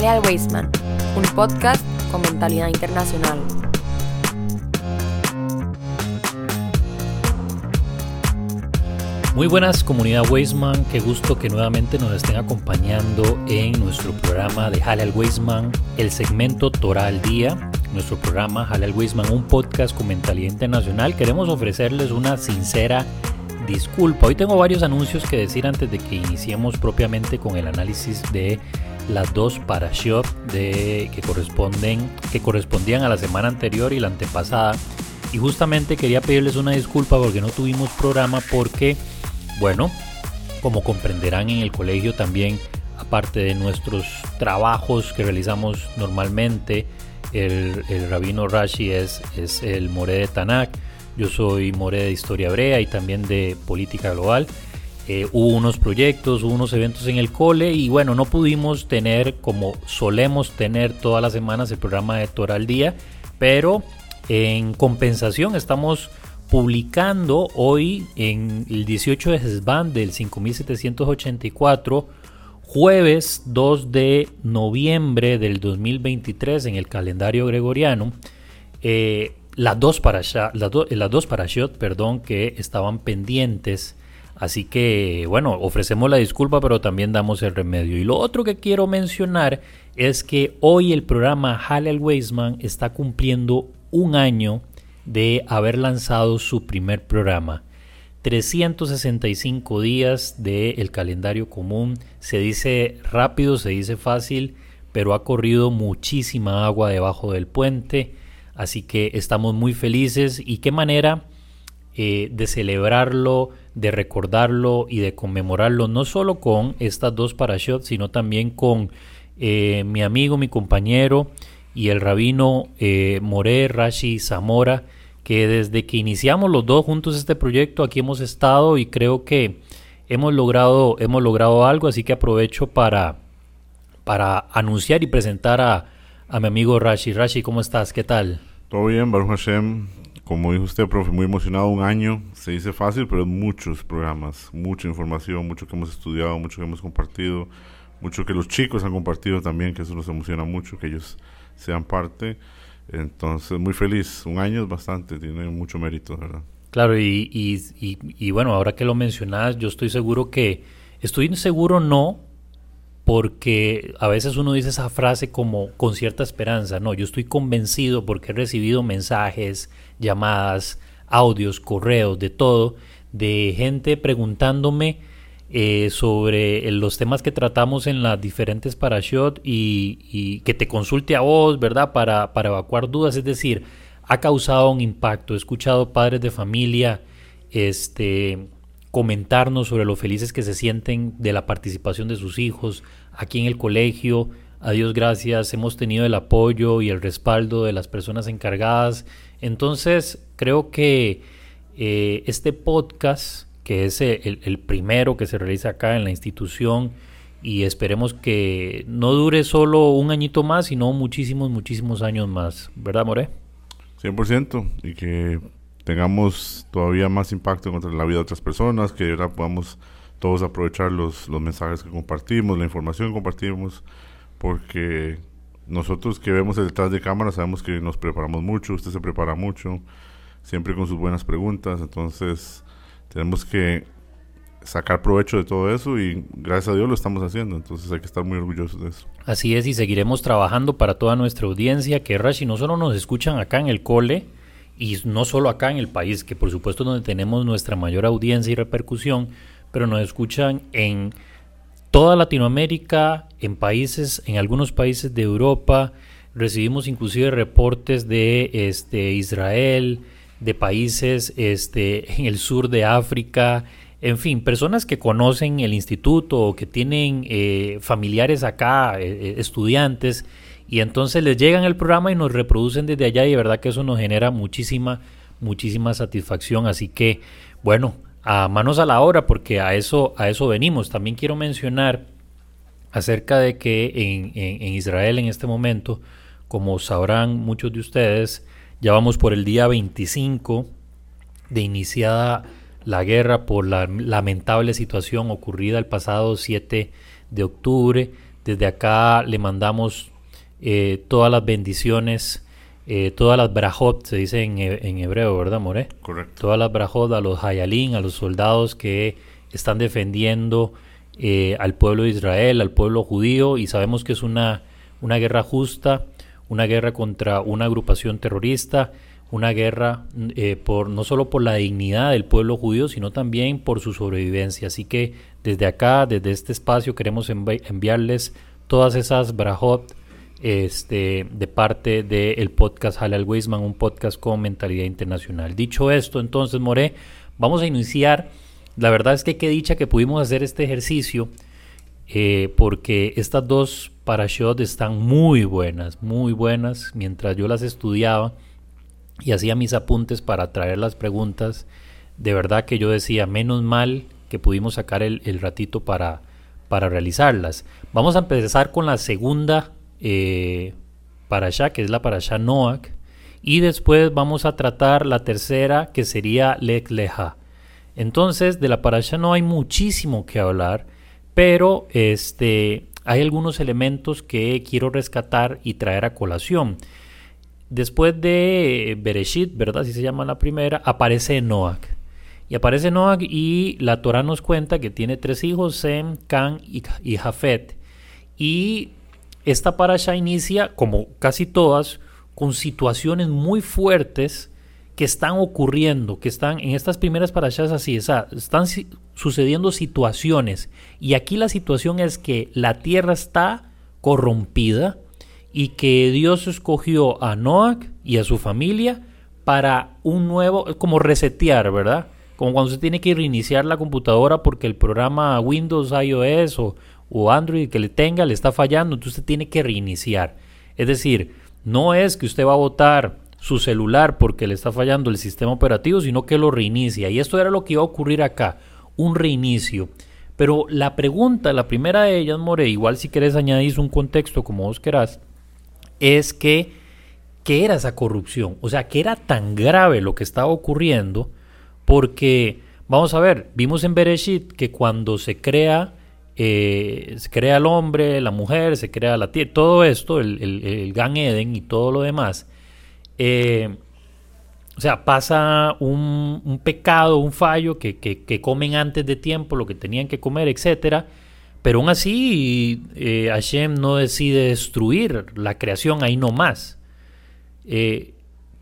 Jale al Weisman, un podcast con mentalidad internacional. Muy buenas comunidad Weisman, qué gusto que nuevamente nos estén acompañando en nuestro programa de Jale al Weisman, el segmento Torah al Día, nuestro programa Jale al Weisman, un podcast con mentalidad internacional. Queremos ofrecerles una sincera disculpa. Hoy tengo varios anuncios que decir antes de que iniciemos propiamente con el análisis de las dos parashot de, que, corresponden, que correspondían a la semana anterior y la antepasada. Y justamente quería pedirles una disculpa porque no tuvimos programa porque, bueno, como comprenderán en el colegio también, aparte de nuestros trabajos que realizamos normalmente, el, rabino Rashi es, es el More de Tanakh, yo soy More de Historia Hebrea y también de Política Global. Eh, hubo unos proyectos, hubo unos eventos en el cole y bueno, no pudimos tener como solemos tener todas las semanas el programa de Torah al Día, pero en compensación estamos publicando hoy en el 18 de Hezban del 5784, jueves 2 de noviembre del 2023 en el calendario gregoriano, eh, las dos, parashot, las, las dos parashot perdón, que estaban pendientes Así que, bueno, ofrecemos la disculpa, pero también damos el remedio. Y lo otro que quiero mencionar es que hoy el programa Halal Weisman está cumpliendo un año de haber lanzado su primer programa. 365 días del calendario común. Se dice rápido, se dice fácil, pero ha corrido muchísima agua debajo del puente. Así que estamos muy felices. ¿Y qué manera eh, de celebrarlo? de recordarlo y de conmemorarlo no solo con estas dos parashot, sino también con eh, mi amigo, mi compañero y el rabino eh, More Rashi Zamora, que desde que iniciamos los dos juntos este proyecto aquí hemos estado y creo que hemos logrado, hemos logrado algo, así que aprovecho para, para anunciar y presentar a, a mi amigo Rashi. Rashi, ¿cómo estás? ¿Qué tal? Todo bien, Baruch Hashem. Como dijo usted, profe, muy emocionado, un año, se dice fácil, pero muchos programas, mucha información, mucho que hemos estudiado, mucho que hemos compartido, mucho que los chicos han compartido también, que eso nos emociona mucho, que ellos sean parte. Entonces, muy feliz, un año es bastante, tiene mucho mérito, ¿verdad? Claro, y, y, y, bueno, ahora que lo mencionas, yo estoy seguro que, estoy seguro no, porque a veces uno dice esa frase como con cierta esperanza. No, yo estoy convencido porque he recibido mensajes, llamadas, audios, correos, de todo, de gente preguntándome eh, sobre los temas que tratamos en las diferentes parashot y, y que te consulte a vos, ¿verdad? Para, para evacuar dudas. Es decir, ha causado un impacto. He escuchado padres de familia, este comentarnos sobre lo felices que se sienten de la participación de sus hijos aquí en el colegio. A Dios gracias, hemos tenido el apoyo y el respaldo de las personas encargadas. Entonces, creo que eh, este podcast, que es el, el, primero que se realiza acá en la institución, y esperemos que no dure solo un añito más, sino muchísimos, muchísimos años más. ¿Verdad, More? 100%. Y que tengamos todavía más impacto contra la vida de otras personas, que ahora podamos todos aprovechar los, los mensajes que compartimos, la información que compartimos, porque nosotros que vemos detrás de cámara sabemos que nos preparamos mucho, usted se prepara mucho, siempre con sus buenas preguntas, entonces tenemos que sacar provecho de todo eso y gracias a Dios lo estamos haciendo, entonces hay que estar muy orgullosos de eso. Así es y seguiremos trabajando para toda nuestra audiencia, que Rashi no solo nos escuchan acá en el cole, y no solo acá en el país, que por supuesto es donde tenemos nuestra mayor audiencia y repercusión, pero nos escuchan en toda Latinoamérica, en países, en algunos países de Europa, recibimos inclusive reportes de este, Israel, de países este, en el sur de África, en fin, personas que conocen el instituto o que tienen eh, familiares acá, eh, eh, estudiantes, y entonces les llegan el programa y nos reproducen desde allá y de verdad que eso nos genera muchísima, muchísima satisfacción. Así que, bueno, a manos a la obra porque a eso, a eso venimos. También quiero mencionar acerca de que en, en, Israel en este momento, como sabrán muchos de ustedes, ya vamos por el día 25 de iniciada la guerra por la lamentable situación ocurrida el pasado 7 de octubre Desde acá le mandamos eh, todas las bendiciones, eh, todas las brajot, se dice en, en, hebreo, ¿verdad, More? Correcto. Todas las brajot a los hayalín, a los soldados que están defendiendo eh, al pueblo de Israel, al pueblo judío, y sabemos que es una, una guerra justa, una guerra contra una agrupación terrorista, una guerra eh, por no solo por la dignidad del pueblo judío, sino también por su sobrevivencia. Así que desde acá, desde este espacio, queremos enviarles todas esas brajot este, de parte del podcast Halal Weisman, un podcast con mentalidad internacional. Dicho esto, entonces, More, vamos a iniciar. La verdad es que qué dicha que pudimos hacer este ejercicio, eh, porque estas dos parashot están muy buenas, muy buenas. Mientras yo las estudiaba, y hacía mis apuntes para traer las preguntas, de verdad que yo decía, menos mal que pudimos sacar el, ratito para, para realizarlas. Vamos a empezar con la segunda eh, allá que es la allá Noac, y después vamos a tratar la tercera, que sería Lech Leja. Entonces, de la allá no hay muchísimo que hablar, pero este, hay algunos elementos que quiero rescatar y traer a colación. Después de Bereshit, ¿verdad? Así se llama la primera, aparece Noach. Y aparece Noach y la Torah nos cuenta que tiene tres hijos, Sem, Can y, Jafet. Y esta parasha inicia, como casi todas, con situaciones muy fuertes que están ocurriendo, que están en estas primeras parashas así, están sucediendo situaciones. Y aquí la situación es que la tierra está corrompida, y que Dios escogió a Noach y a su familia para un nuevo, como resetear, ¿verdad? Como cuando se tiene que reiniciar la computadora porque el programa Windows, iOS o, o Android que le tenga le está fallando, entonces usted tiene que reiniciar. Es decir, no es que usted va a votar su celular porque le está fallando el sistema operativo, sino que lo reinicia. Y esto era lo que iba a ocurrir acá, un reinicio. Pero la pregunta, la primera de ellas, More, igual si quieres añadir un contexto como vos querás, es que, ¿qué era esa corrupción? O sea, que era tan grave lo que estaba ocurriendo, porque, vamos a ver, vimos en Bereshit que cuando se crea, eh, se crea el hombre, la mujer, se crea la tierra, todo esto, el, el, Gan Eden y todo lo demás, eh, o sea, pasa un, pecado, un fallo que, que, comen antes de tiempo lo que tenían que comer, etcétera pero aún así, eh, Hashem no decide destruir la creación ahí nomás. Eh,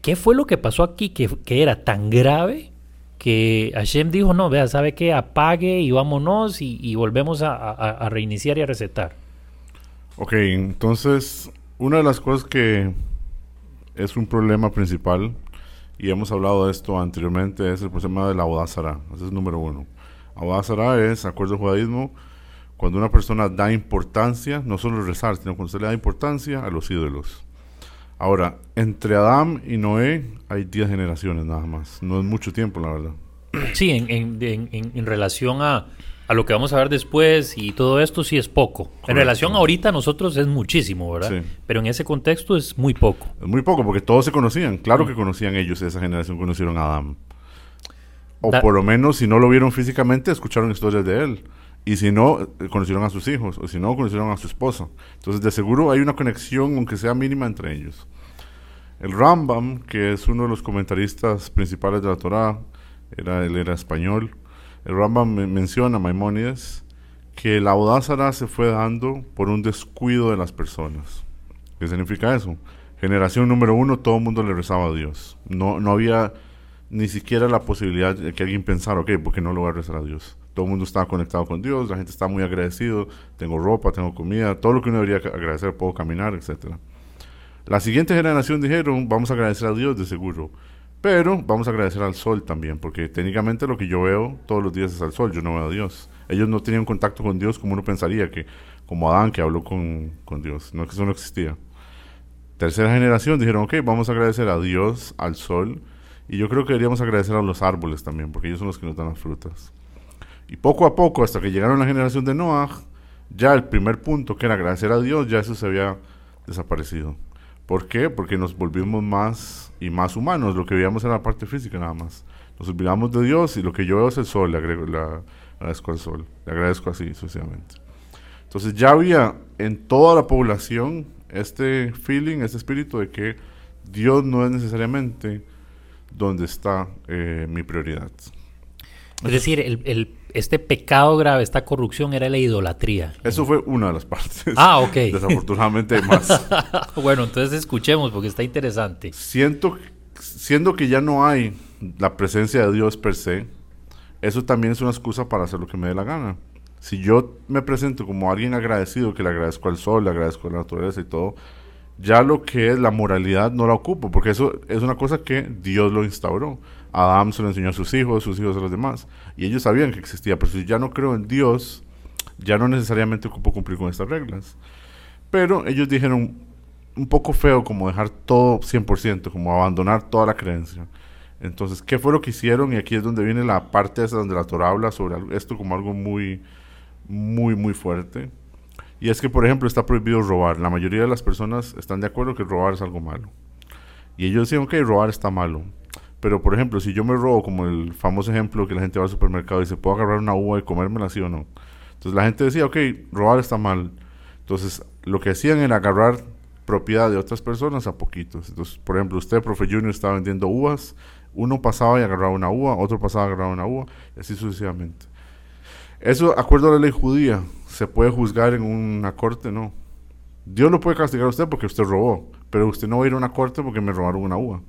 ¿Qué fue lo que pasó aquí que, era tan grave que Hashem dijo, no, vea, ¿sabe qué? Apague y vámonos y, volvemos a, reiniciar y a recetar. Ok, entonces, una de las cosas que es un problema principal, y hemos hablado de esto anteriormente, es el problema de la Abodazara. Ese es número uno. Abodazara es, acuerdo al judaísmo, cuando una persona da importancia, no solo rezar, sino cuando se le da importancia a los ídolos. Ahora, entre Adán y Noé hay 10 generaciones nada más. No es mucho tiempo, la verdad. Sí, en, relación a, lo que vamos a ver después y todo esto, sí es poco. En relación a ahorita, nosotros es muchísimo, ¿verdad? Pero en ese contexto es muy poco. Es muy poco, porque todos se conocían. Claro que conocían ellos, esa generación conocieron a Adán. O por lo menos, si no lo vieron físicamente, escucharon historias de él. Y si no, conocieron a sus hijos, o si no, conocieron a su esposa. Entonces, de seguro hay una conexión, aunque sea mínima, entre ellos. El Rambam, que es uno de los comentaristas principales de la Torá, era, él era español, el Rambam menciona, Maimónides, que la audázara se fue dando por un descuido de las personas. ¿Qué significa eso? Generación número uno, todo el mundo le rezaba a Dios. No, no había ni siquiera la posibilidad de que alguien pensara, ok, ¿por qué no lo voy a rezar a Dios? Todo el mundo estaba conectado con Dios, la gente está muy agradecido, tengo ropa, tengo comida, todo lo que uno debería agradecer, puedo caminar, etc. La siguiente generación dijeron, vamos a agradecer a Dios de seguro, pero vamos a agradecer al sol también, porque técnicamente lo que yo veo todos los días es al sol, yo no veo a Dios. Ellos no tenían contacto con Dios como uno pensaría, que como Adán que habló con, con Dios, no que eso no existía. Tercera generación dijeron, ok, vamos a agradecer a Dios, al sol, y yo creo que deberíamos agradecer a los árboles también, porque ellos son los que nos dan las frutas. Y poco a poco, hasta que llegaron la generación de Noah, ya el primer punto, que era agradecer a Dios, ya eso se había desaparecido. ¿Por qué? Porque nos volvimos más y más humanos. Lo que veíamos era la parte física nada más. Nos olvidamos de Dios y lo que yo veo es el sol, le, agrego, agradezco al sol. Le agradezco así sucesivamente. Entonces ya había en toda la población este feeling, este espíritu de que Dios no es necesariamente donde está eh, mi prioridad. Es decir, el, este pecado grave, esta corrupción era la idolatría. Eso fue una de las partes. Ah, ok. Desafortunadamente más. bueno, entonces escuchemos porque está interesante. Siento, siendo que ya no hay la presencia de Dios per se, eso también es una excusa para hacer lo que me dé la gana. Si yo me presento como alguien agradecido, que le agradezco al sol, le agradezco a la naturaleza y todo, ya lo que es la moralidad no la ocupo, porque eso es una cosa que Dios lo instauró. Adán se lo enseñó a sus hijos, sus hijos a los demás, y ellos sabían que existía, pero si ya no creo en Dios, ya no necesariamente ocupo cumplir con estas reglas. Pero ellos dijeron un poco feo como dejar todo 100%, como abandonar toda la creencia. Entonces, ¿qué fue lo que hicieron? Y aquí es donde viene la parte esa donde la Torah habla sobre esto como algo muy, muy, muy fuerte. Y es que, por ejemplo, está prohibido robar. La mayoría de las personas están de acuerdo que robar es algo malo. Y ellos decían, ok, robar está malo. Pero, por ejemplo, si yo me robo, como el famoso ejemplo que la gente va al supermercado y se puede agarrar una uva y comérmela, sí o no. Entonces la gente decía, ok, robar está mal. Entonces, lo que hacían era agarrar propiedad de otras personas a poquitos. Entonces, por ejemplo, usted, profe Junior, estaba vendiendo uvas. Uno pasaba y agarraba una uva, otro pasaba y agarraba una uva, y así sucesivamente. Eso, acuerdo a la ley judía, se puede juzgar en una corte, no. Dios lo puede castigar a usted porque usted robó, pero usted no va a ir a una corte porque me robaron una uva.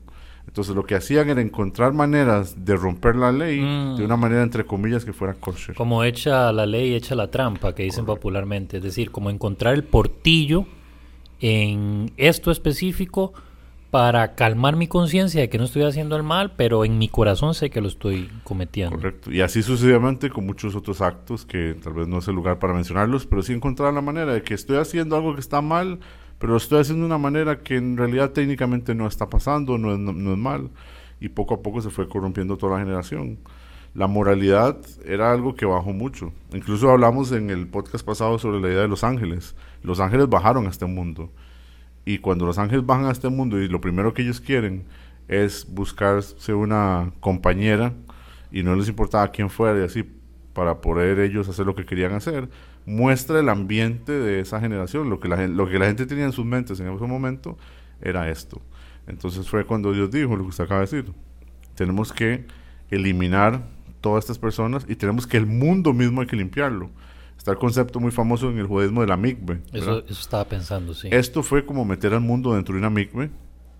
Entonces lo que hacían era encontrar maneras de romper la ley mm. de una manera entre comillas que fuera kosher. Como echa la ley, echa la trampa, que dicen popularmente. Es decir, como encontrar el portillo en esto específico para calmar mi conciencia de que no estoy haciendo el mal, pero en mi corazón sé que lo estoy cometiendo. Correcto. Y así sucesivamente con muchos otros actos que tal vez no es el lugar para mencionarlos, pero sí encontrar la manera de que estoy haciendo algo que está mal, pero lo estoy haciendo de una manera que en realidad técnicamente no está pasando, no es, no, es mal. Y poco a poco se fue corrompiendo toda la generación. La moralidad era algo que bajó mucho. Incluso hablamos en el podcast pasado sobre la idea de los ángeles. Los ángeles bajaron a este mundo y cuando los ángeles bajan a este mundo y lo primero que ellos quieren es buscarse una compañera y no les importaba quién fuera y así para poder ellos hacer lo que querían hacer, muestra el ambiente de esa generación. Lo que la, lo que la gente tenía en sus mentes en ese momento era esto. Entonces fue cuando Dios dijo lo que usted acaba de decir. Tenemos que eliminar todas estas personas y tenemos que el mundo mismo hay que limpiarlo. Está el concepto muy famoso en el judaísmo de la mikve. Eso, eso, estaba pensando, sí. Esto fue como meter al mundo dentro de una mikve,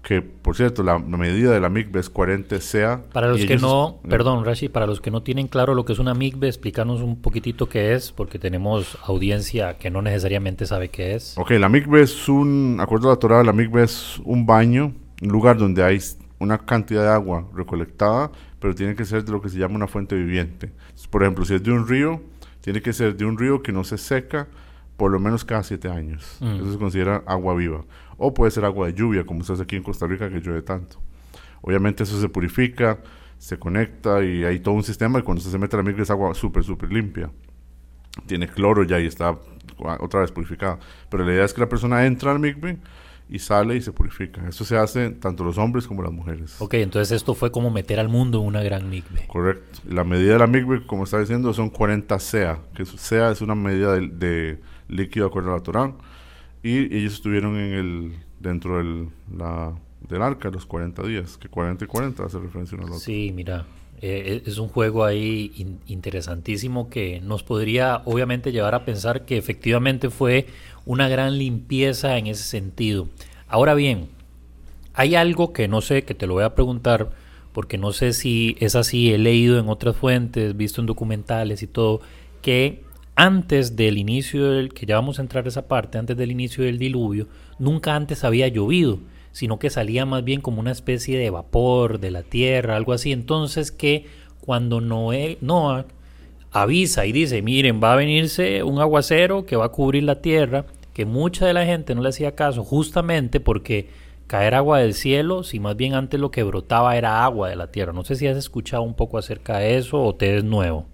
que por cierto, la, medida de la mikve es 40 sea. Para los que no, perdón, Rashi, para los que no tienen claro lo que es una mikve, explícanos un poquitito qué es, porque tenemos audiencia que no necesariamente sabe qué es. Ok, la mikve es un, acuerdo a la Torah, la mikve es un baño, un lugar donde hay una cantidad de agua recolectada, pero tiene que ser de lo que se llama una fuente viviente. Por ejemplo, si es de un río, tiene que ser de un río que no se seca por lo menos cada siete años. Mm. Eso se considera agua viva. O puede ser agua de lluvia, como se hace aquí en Costa Rica, que llueve tanto. Obviamente eso se purifica, se conecta y hay todo un sistema y cuando se mete a la micro es agua súper, súper limpia. Tiene cloro ya y está otra vez purificada. Pero la idea es que la persona entra al micro y sale y se purifica. Eso se hace tanto los hombres como las mujeres. Ok, entonces esto fue como meter al mundo una gran migbe. Correcto. La medida de la migbe, como está diciendo, son 40 SEA, que SEA es una medida de, líquido de acuerdo a la Torah. Y ellos estuvieron en el dentro del, la, del arca los 40 días, que 40 y 40 hace referencia a uno al. Sí, mira, eh, es un juego ahí interesantísimo que nos podría obviamente llevar a pensar que efectivamente fue una gran limpieza en ese sentido. Ahora bien, hay algo que no sé, que te lo voy a preguntar, porque no sé si es así, he leído en otras fuentes, visto en documentales y todo, que antes del inicio del, que ya vamos a entrar a esa parte, antes del inicio del diluvio, nunca antes había llovido, sino que salía más bien como una especie de vapor de la tierra, algo así. Entonces que cuando Noé, Noah avisa y dice, miren, va a venirse un aguacero que va a cubrir la tierra, que mucha de la gente no le hacía caso justamente porque caer agua del cielo, si más bien antes lo que brotaba era agua de la tierra. No sé si has escuchado un poco acerca de eso o te es nuevo.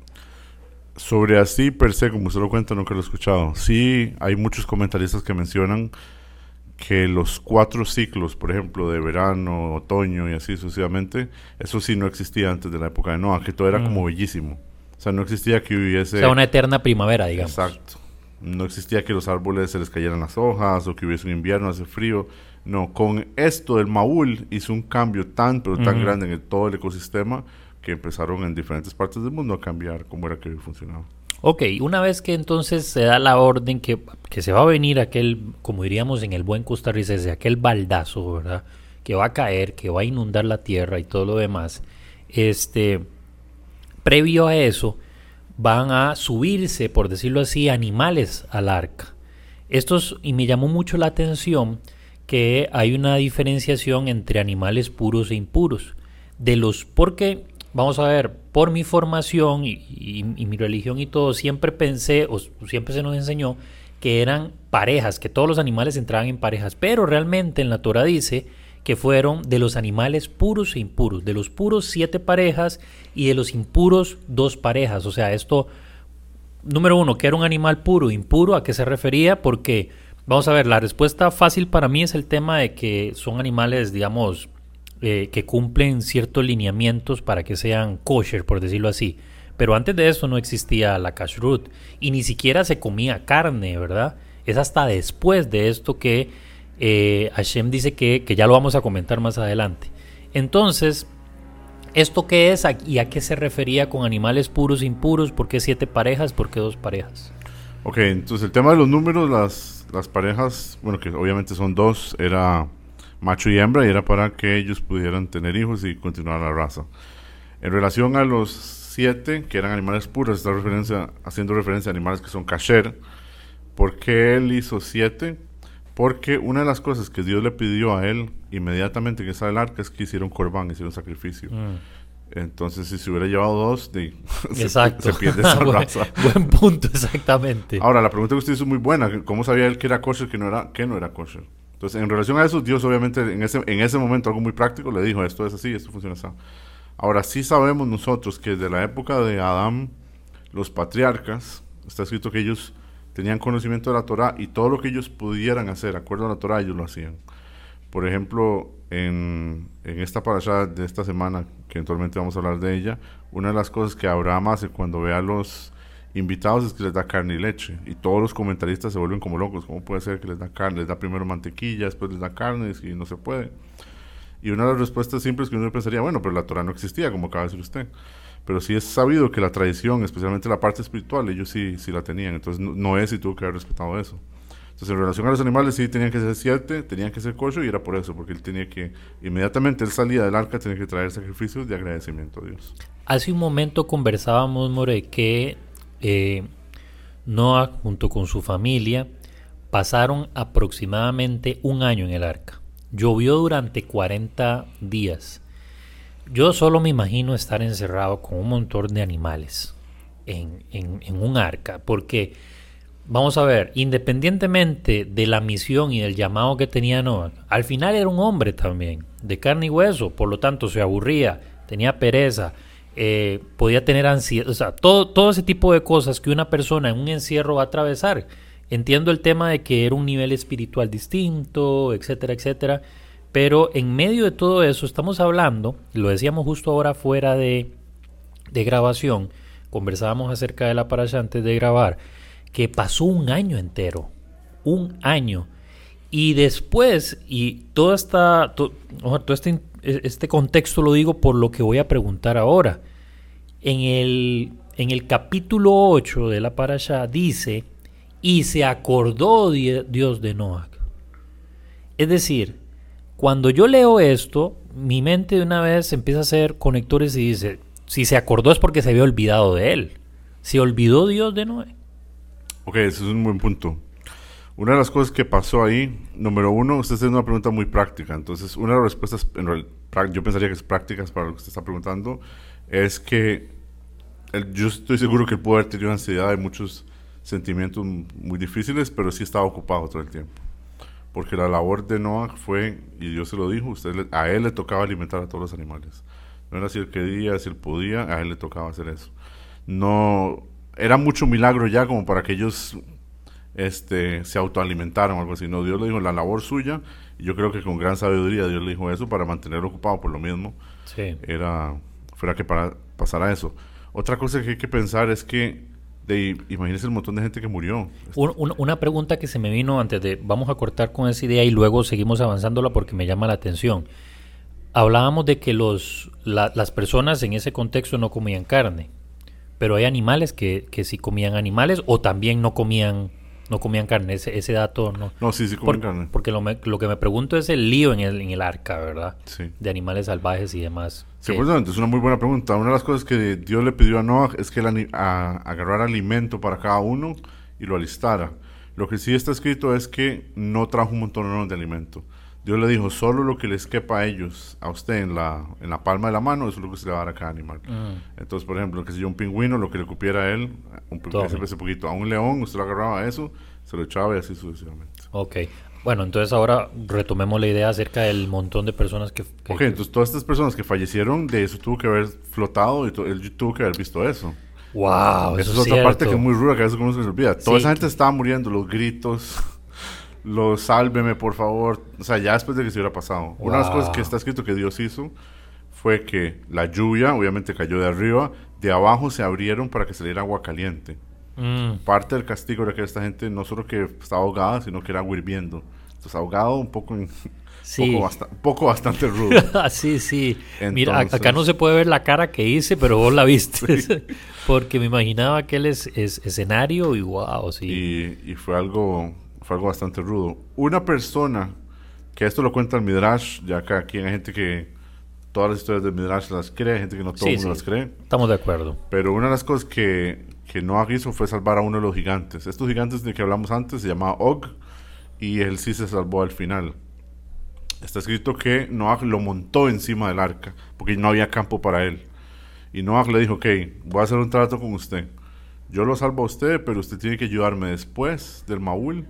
Sobre así per se, como usted lo cuenta, nunca lo he escuchado. Sí, hay muchos comentaristas que mencionan que los cuatro ciclos, por ejemplo, de verano, otoño y así sucesivamente, eso sí no existía antes de la época de Noah, que todo era como mm. bellísimo. O sea, no existía que hubiese... O sea, una eterna primavera, digamos. Exacto. No existía que los árboles se les cayeran las hojas o que hubiese un invierno, hace frío. No, con esto el Maúl hizo un cambio tan, pero tan grande en todo el ecosistema que empezaron en diferentes partes del mundo a cambiar cómo era que funcionaba. Ok, una vez que entonces se da la orden que, que se va a venir aquel, como diríamos en el buen costarricense, aquel baldazo, ¿verdad? Que va a caer, que va a inundar la tierra y todo lo demás. Este, previo a eso, van a subirse, por decirlo así, animales al arca. Estos, y me llamó mucho la atención que hay una diferenciación entre animales puros e impuros. De los, porque, vamos a ver, por mi formación y, mi religión y todo, siempre pensé, o siempre se nos enseñó, que eran parejas, que todos los animales entraban en parejas, pero realmente en la Torah dice que fueron de los animales puros e impuros, de los puros siete parejas y de los impuros dos parejas. O sea, esto, número uno, que era un animal puro, impuro, ¿a qué se refería? Porque, vamos a ver, la respuesta fácil para mí es el tema de que son animales, digamos, eh, que cumplen ciertos lineamientos para que sean kosher, por decirlo así. Pero antes de eso no existía la kashrut y ni siquiera se comía carne, ¿verdad? Es hasta después de esto que eh, Hashem dice que, ya lo vamos a comentar más adelante. Entonces, ¿esto qué es y a qué se refería con animales puros impuros? ¿Por qué siete parejas? ¿Por qué dos parejas? Ok, entonces el tema de los números, las, las parejas, bueno, que obviamente son dos, era macho y hembra y era para que ellos pudieran tener hijos y continuar la raza. En relación a los siete, que eran animales puros, está referencia, haciendo referencia a animales que son kasher. ¿Por qué él hizo siete? Porque una de las cosas que Dios le pidió a él inmediatamente que sale el arca es que hiciera un corbán, hiciera un sacrificio. Mm. Entonces, si se hubiera llevado dos, de, se, pierde esa raza. buen punto, exactamente. Ahora, la pregunta que usted hizo es muy buena. ¿Cómo sabía él que era kosher, que no era, que no era kosher? Entonces, en relación a eso, Dios obviamente en ese, en ese momento, algo muy práctico, le dijo, esto es así, esto funciona así. Ahora, sí sabemos nosotros que desde la época de Adán, los patriarcas, está escrito que ellos tenían conocimiento de la Torah y todo lo que ellos pudieran hacer, acuerdo a la Torah, ellos lo hacían. Por ejemplo, en, en esta parasha de esta semana, que eventualmente vamos a hablar de ella, una de las cosas que Abraham hace cuando ve a los invitados es que les da carne y leche. Y todos los comentaristas se vuelven como locos. ¿Cómo puede ser que les da carne? Les da primero mantequilla, después les da carne y no se puede. Y una de las respuestas simples que uno pensaría, bueno, pero la Torah no existía, como acaba de decir usted pero sí es sabido que la tradición, especialmente la parte espiritual, ellos sí, sí la tenían. Entonces no, es y tuvo que haber respetado eso. Entonces en relación a los animales sí tenían que ser siete, tenían que ser cocho y era por eso, porque él tenía que, inmediatamente él salía del arca, tenía que traer sacrificios de agradecimiento a Dios. Hace un momento conversábamos, More, que eh, Noah junto con su familia pasaron aproximadamente un año en el arca. Llovió durante 40 días. Yo solo me imagino estar encerrado con un montón de animales en, un arca, porque vamos a ver, independientemente de la misión y del llamado que tenía Noah, al final era un hombre también, de carne y hueso, por lo tanto se aburría, tenía pereza, eh, podía tener ansiedad, o sea, todo, todo ese tipo de cosas que una persona en un encierro va a atravesar. Entiendo el tema de que era un nivel espiritual distinto, etcétera, etcétera pero en medio de todo eso estamos hablando, lo decíamos justo ahora fuera de, grabación, conversábamos acerca de la parasha antes de grabar, que pasó un año entero, un año. Y después, y todo, esta, todo, este, este, contexto lo digo por lo que voy a preguntar ahora. En el, en el capítulo 8 de la parasha dice, y se acordó Dios de Noah. Es decir, cuando yo leo esto, mi mente de una vez empieza a hacer conectores y dice, si se acordó es porque se había olvidado de él. ¿Se olvidó Dios de Noé? Ok, ese es un buen punto. Una de las cosas que pasó ahí, número uno, usted hace una pregunta muy práctica. Entonces, una de las respuestas, yo pensaría que es prácticas para lo que usted está preguntando, es que yo estoy seguro que él pudo haber tenido ansiedad y muchos sentimientos muy difíciles, pero sí estaba ocupado todo el tiempo porque la labor de Noah fue, y Dios se lo dijo, usted a él le tocaba alimentar a todos los animales. No era si él quería, si él podía, a él le tocaba hacer eso. No, era mucho milagro ya como para que ellos este, se autoalimentaran o algo así. No, Dios le dijo la labor suya, y yo creo que con gran sabiduría Dios le dijo eso para mantenerlo ocupado por lo mismo. Sí. Era, fuera que para, pasara eso. Otra cosa que hay que pensar es que de, imagínese el montón de gente que murió. Un- un- una pregunta que se me vino antes de, vamos a cortar con esa idea y luego seguimos avanzándola porque me llama la atención. Hablábamos de que los, la- las personas en ese contexto no comían carne, pero hay animales que, que sí comían animales o también no comían, no comían carne. Ese, ese dato no. No, sí, sí comen Por- carne. Porque lo, me- lo que me pregunto es el lío en el, en el arca, ¿verdad? Sí. De animales salvajes y demás. Sí, Que- pues, es una muy buena pregunta. Una de las cosas que Dios le pidió a Noah es que él agarrara alimento para cada uno y lo alistara. Lo que sí está escrito es que no trajo un montón de alimento. Dios le dijo, solo lo que les quepa a ellos, a usted en la, en la palma de la mano, eso es lo que se le va a dar a cada animal. Mm. Entonces, por ejemplo, que si yo un pingüino, lo que le cupiera a él, un pingüino siempre ese poquito. A un león, usted lo agarraba a eso, se lo echaba y así sucesivamente. Ok. Bueno, entonces ahora retomemos la idea acerca del montón de personas que... que- Ok, entonces todas estas personas que fallecieron, de eso tuvo que haber flotado y él tuvo que haber visto eso. Wow, Eso eso, es otra parte que es muy ruda, que a veces uno se olvida. Toda Sí. esa gente estaba muriendo, los gritos, los sálveme por favor. O sea, ya después de que se hubiera pasado. Una de las Wow. cosas que está escrito que Dios hizo fue que la lluvia, obviamente cayó de arriba, de abajo se abrieron para que saliera agua caliente. Mm, Parte del castigo era que esta gente no solo que estaba ahogada, sino que era hirviendo. Entonces, ahogado un poco, en- Sí. poco, un poco bastante rudo. Ah, sí, sí. Mira, Entonces- acá no se puede ver la cara que hice, pero vos la viste. Porque me imaginaba aquel es, es- escenario y wow, sí. y, y fue algo fue algo bastante rudo. Una persona que esto lo cuenta el Midrash, ya que aquí hay gente que todas las historias del Midrash las cree, hay gente que no todo sí. las cree, Estamos de acuerdo. pero una de las cosas que, que Noah hizo fue salvar a uno de los gigantes. Estos gigantes de que hablamos antes se llamaba Og y él sí se salvó al final. Está escrito que Noah lo montó encima del arca porque no había campo para él. Y Noah le dijo, ok, voy a hacer un trato con usted. Yo lo salvo a usted, pero usted tiene que ayudarme después del Maúl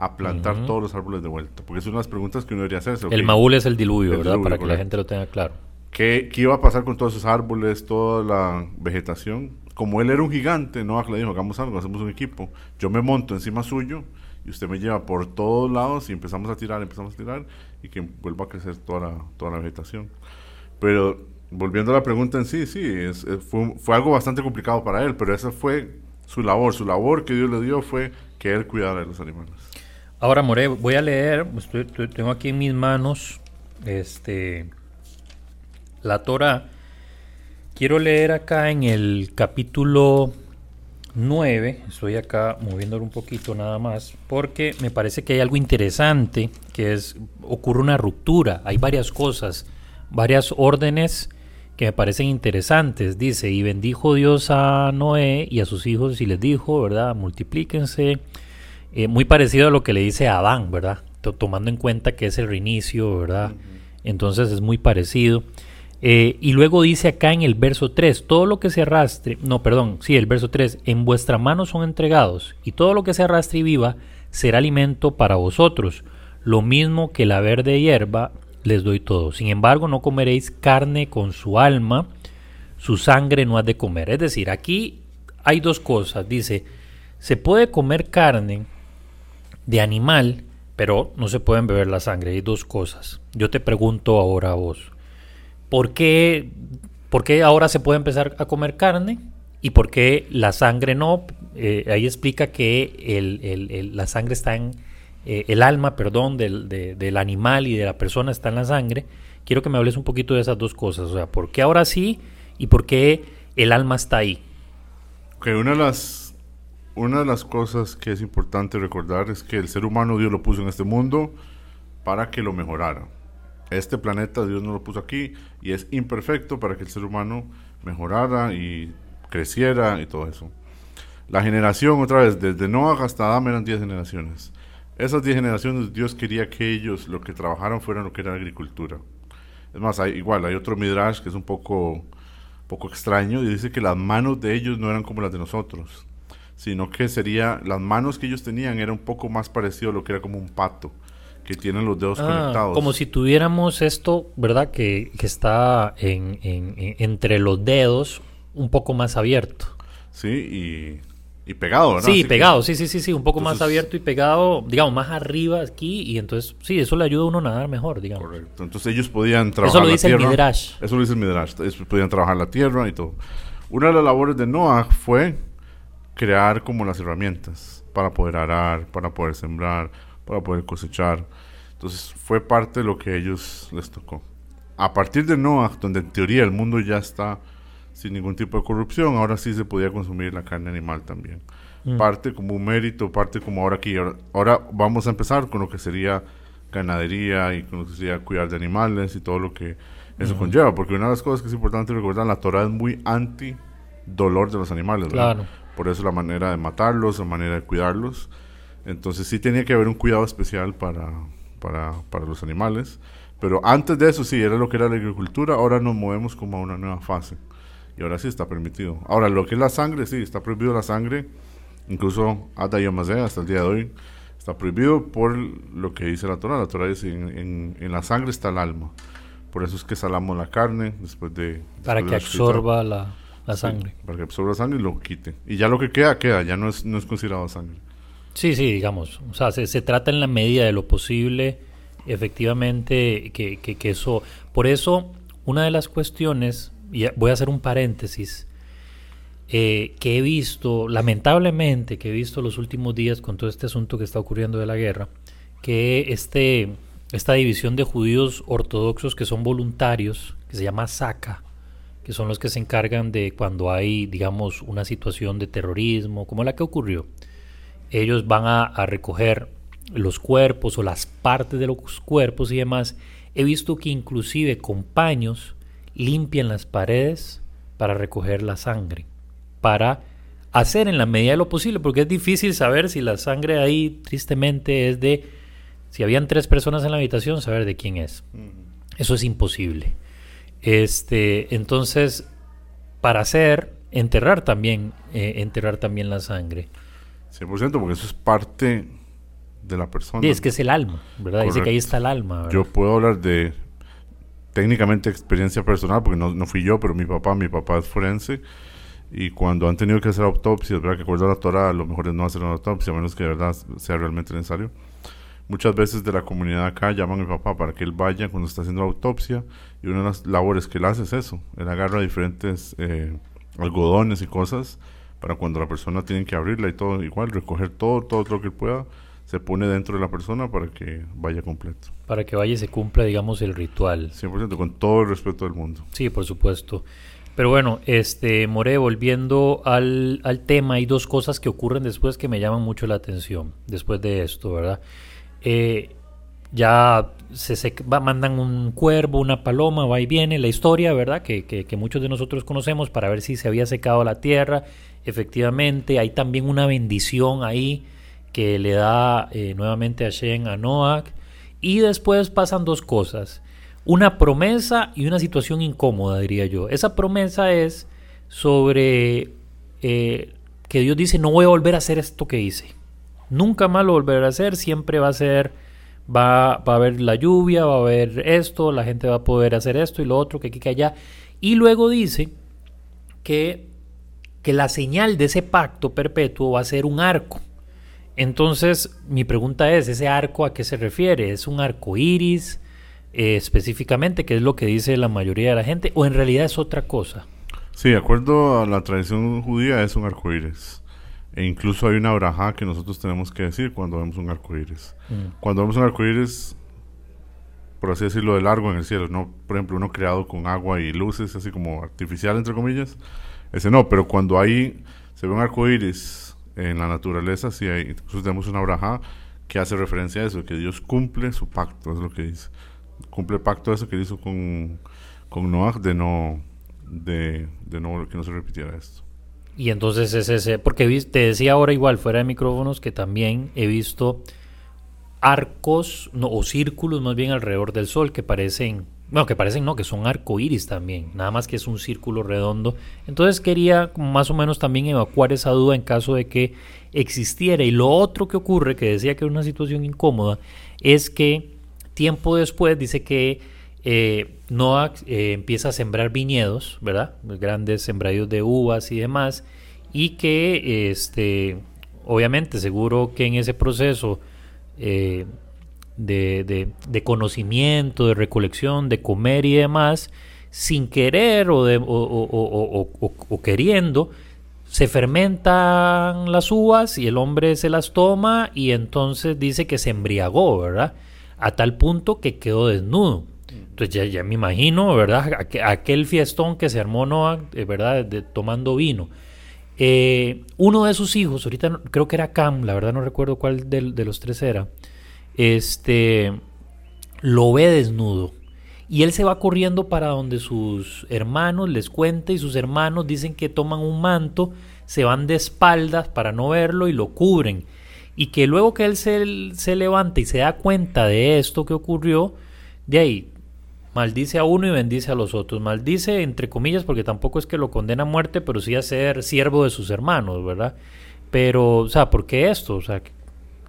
a plantar todos los árboles de vuelta. Porque es una de las preguntas que uno debería hacerse. El Maúl es el diluvio, El ¿verdad? diluvio, Para que la gente lo tenga claro. ¿Qué, qué iba a pasar con todos esos árboles, toda la vegetación? Como él era un gigante, Noah le dijo, hagamos algo, hacemos un equipo. Yo me monto encima suyo y usted me lleva por todos lados y empezamos a tirar, empezamos a tirar y que vuelva a crecer toda la, toda la vegetación. Pero volviendo a la pregunta en sí, sí, es- es- fue, fue algo bastante complicado para él, pero esa fue su labor. Su labor que Dios le dio fue que él cuidara de los animales. Ahora, More, voy a leer, estoy- tengo aquí en mis manos este, la Torah. Quiero leer acá en el capítulo 9, estoy acá moviéndolo un poquito nada más, porque me parece que hay algo interesante, que es, ocurre una ruptura, hay varias cosas, varias órdenes que me parecen interesantes. Dice, y bendijo Dios a Noé y a sus hijos y les dijo, ¿verdad? Multiplíquense. Eh, muy parecido a lo que le dice a Adán, ¿verdad? To- tomando en cuenta que es el reinicio, ¿verdad? Entonces es muy parecido. Eh, y luego dice acá en el verso 3, todo lo que se arrastre, no, perdón, sí, el verso 3, en vuestra mano son entregados, y todo lo que se arrastre y viva será alimento para vosotros, lo mismo que la verde hierba les doy todo. Sin embargo, no comeréis carne con su alma, su sangre no has de comer. Es decir, aquí hay dos cosas. Dice, se puede comer carne de animal, pero no se pueden beber la sangre. Hay dos cosas. Yo te pregunto ahora a vos, ¿por qué, por qué ahora se puede empezar a comer carne? ¿Y por qué la sangre no? Eh, ahí explica que el- el- la sangre está en, eh, el alma, perdón, del, de- del animal y de la persona está en la sangre. Quiero que me hables un poquito de esas dos cosas. O sea, ¿por qué ahora sí y por qué el alma está ahí? Ok, una de las una de las cosas que es importante recordar es que el ser humano Dios lo puso en este mundo para que lo mejorara. Este planeta Dios no lo puso aquí y es imperfecto para que el ser humano mejorara y creciera y todo eso. La generación, otra vez, desde Noah hasta Adán eran 10 generaciones. Esas 10 generaciones Dios quería que ellos lo que trabajaran fuera lo que era agricultura. Es más, hay, igual hay otro midrash que es un poco, poco extraño y dice que las manos de ellos no eran como las de nosotros, sino que sería las manos que ellos tenían era un poco más parecido a lo que era como un pato que tienen los dedos Ah, conectados. como si tuviéramos esto, ¿verdad? Que, que está en, en- en- entre los dedos un poco más abierto. Sí, y, y pegado, ¿verdad? Sí, Así que- pegado, sí, sí, sí, sí, un poco más abierto y pegado, digamos, más arriba aquí y entonces, sí, eso le ayuda a uno a nadar mejor, digamos. Correcto. Entonces ellos podían trabajar lo la dice el tierra. Midrash. Eso lo dice el Midrash. Ellos podían trabajar la tierra y todo. Una de las labores de Noah fue crear como las herramientas para poder arar, para poder sembrar, para poder cosechar. Entonces fue parte de lo que a ellos les tocó. A partir de Noah, donde en teoría el mundo ya está sin ningún tipo de corrupción, ahora sí se podía consumir la carne animal también. Mm. Parte como un mérito, parte como ahora aquí. Ahora, vamos a empezar con lo que sería ganadería y con lo que sería cuidar de animales y todo lo que eso conlleva. Porque una de las cosas que es importante recordar, la Torah es muy anti dolor de los animales. Claro. Por eso la manera de matarlos, la manera de cuidarlos. Entonces sí tenía que haber un cuidado especial para, para, para los animales. Pero antes de eso sí, era lo que era la agricultura. Ahora nos movemos como a una nueva fase. Y ahora sí está permitido. Ahora, lo que es la sangre, sí, está prohibido la sangre. Incluso hasta hasta el día de hoy. Está prohibido por lo que dice la Torah. La Torah dice, en, en, la sangre está el alma. Por eso es que salamos la carne después de... para que absorba la, la sangre. para que absorba sangre y lo quite. Y ya lo que queda, queda. Ya no es, no es considerado sangre. Sí, sí, digamos. O sea, se, se trata en la medida de lo posible, efectivamente, que, que, que eso... Por eso, una de las cuestiones y voy a hacer un paréntesis, eh, que he visto, lamentablemente, que he visto los últimos días con todo este asunto que está ocurriendo de la guerra, que este, esta división de judíos ortodoxos que son voluntarios, que se llama SACA, que son los que se encargan de cuando hay, digamos, una situación de terrorismo, como la que ocurrió, ellos van a, a recoger los cuerpos o las partes de los cuerpos y demás. He visto que inclusive con paños, limpian las paredes para recoger la sangre, para hacer en la medida de lo posible, porque es difícil saber si la sangre ahí tristemente es de, si habían tres personas en la habitación, saber de quién es. Eso es imposible. Este, entonces, para hacer, enterrar también, eh, enterrar también la sangre. 100%, porque eso es parte de la persona. Y es que es el alma, ¿verdad? Dice que ahí está el alma. Yo puedo hablar de técnicamente experiencia personal, porque no, no, fui yo, pero mi papá, mi papá es forense, y cuando han tenido que hacer autopsias, ¿verdad? Que acuerdo a la Torah, lo mejor es no hacer una autopsia, a menos que de verdad sea realmente necesario. Muchas veces de la comunidad acá llaman a mi papá para que él vaya cuando está haciendo la autopsia, y una de las labores que él hace es eso, él agarra diferentes eh, algodones y cosas para cuando la persona tiene que abrirla y todo, igual, recoger todo, todo lo que él pueda se pone dentro de la persona para que vaya completo. Para que vaya y se cumpla, digamos, el ritual. 100%, con todo el respeto del mundo. Sí, por supuesto. Pero bueno, este, More, volviendo al, al, tema, hay dos cosas que ocurren después que me llaman mucho la atención, después de esto, ¿verdad? Eh, ya se, va, mandan un cuervo, una paloma, va y viene, la historia, ¿verdad? Que, que, muchos de nosotros conocemos para ver si se había secado la tierra. Efectivamente, hay también una bendición ahí que le da eh, nuevamente a Shen a Noah. Y después pasan dos cosas. Una promesa y una situación incómoda, diría yo. Esa promesa es sobre eh, que Dios dice, no voy a volver a hacer esto que hice. Nunca más lo volveré a hacer, siempre va a ser, va, va a haber la lluvia, va a haber esto, la gente va a poder hacer esto y lo otro, que aquí, que allá. Y luego dice que, que la señal de ese pacto perpetuo va a ser un arco. Entonces, mi pregunta es, ¿ese arco a qué se refiere? ¿Es un arco iris eh, específicamente, que es lo que dice la mayoría de la gente, o en realidad es otra cosa? Sí, de acuerdo a la tradición judía, es un arco iris. E incluso hay una braja que nosotros tenemos que decir cuando vemos un arco iris. Mm. Cuando vemos un arco iris, por así decirlo, de largo en el cielo, no, por ejemplo, uno creado con agua y luces, así como artificial, entre comillas, ese no, pero cuando ahí se ve un arco iris en la naturaleza, si hay, incluso tenemos una braja que hace referencia a eso, que Dios cumple su pacto, es lo que dice. Cumple el pacto eso que hizo con, con Noah de no, de, de no, que no se repitiera esto. Y entonces es ese, porque te decía ahora igual fuera de micrófonos que también he visto arcos no, o círculos más bien alrededor del sol que parecen bueno, que parecen no, que son arcoíris también, nada más que es un círculo redondo. Entonces quería más o menos también evacuar esa duda en caso de que existiera. Y lo otro que ocurre, que decía que era una situación incómoda, es que tiempo después dice que eh, Noah eh, empieza a sembrar viñedos, ¿verdad? Grandes sembradíos de uvas y demás, y que, este, obviamente, seguro que en ese proceso eh, de, conocimiento, de recolección, de comer y demás, sin querer o, o, queriendo, se fermentan las uvas y el hombre se las toma y entonces dice que se embriagó, ¿verdad? A tal punto que quedó desnudo. Entonces ya, me imagino, ¿verdad? Aquel fiestón que se armó Noah, eh, ¿verdad? Tomando vino. Eh, uno de sus hijos, ahorita creo que era Cam, la verdad no recuerdo cuál de, de los tres era, este, lo ve desnudo. Y él se va corriendo para donde sus hermanos les cuenta y sus hermanos dicen que toman un manto, se van de espaldas para no verlo y lo cubren. Y que luego que él se, se levanta y se da cuenta de esto que ocurrió, de ahí maldice a uno y bendice a los otros. Maldice entre comillas porque tampoco es que lo condena a muerte, pero sí a ser siervo de sus hermanos, ¿verdad? Pero, o sea, ¿por qué esto? O sea,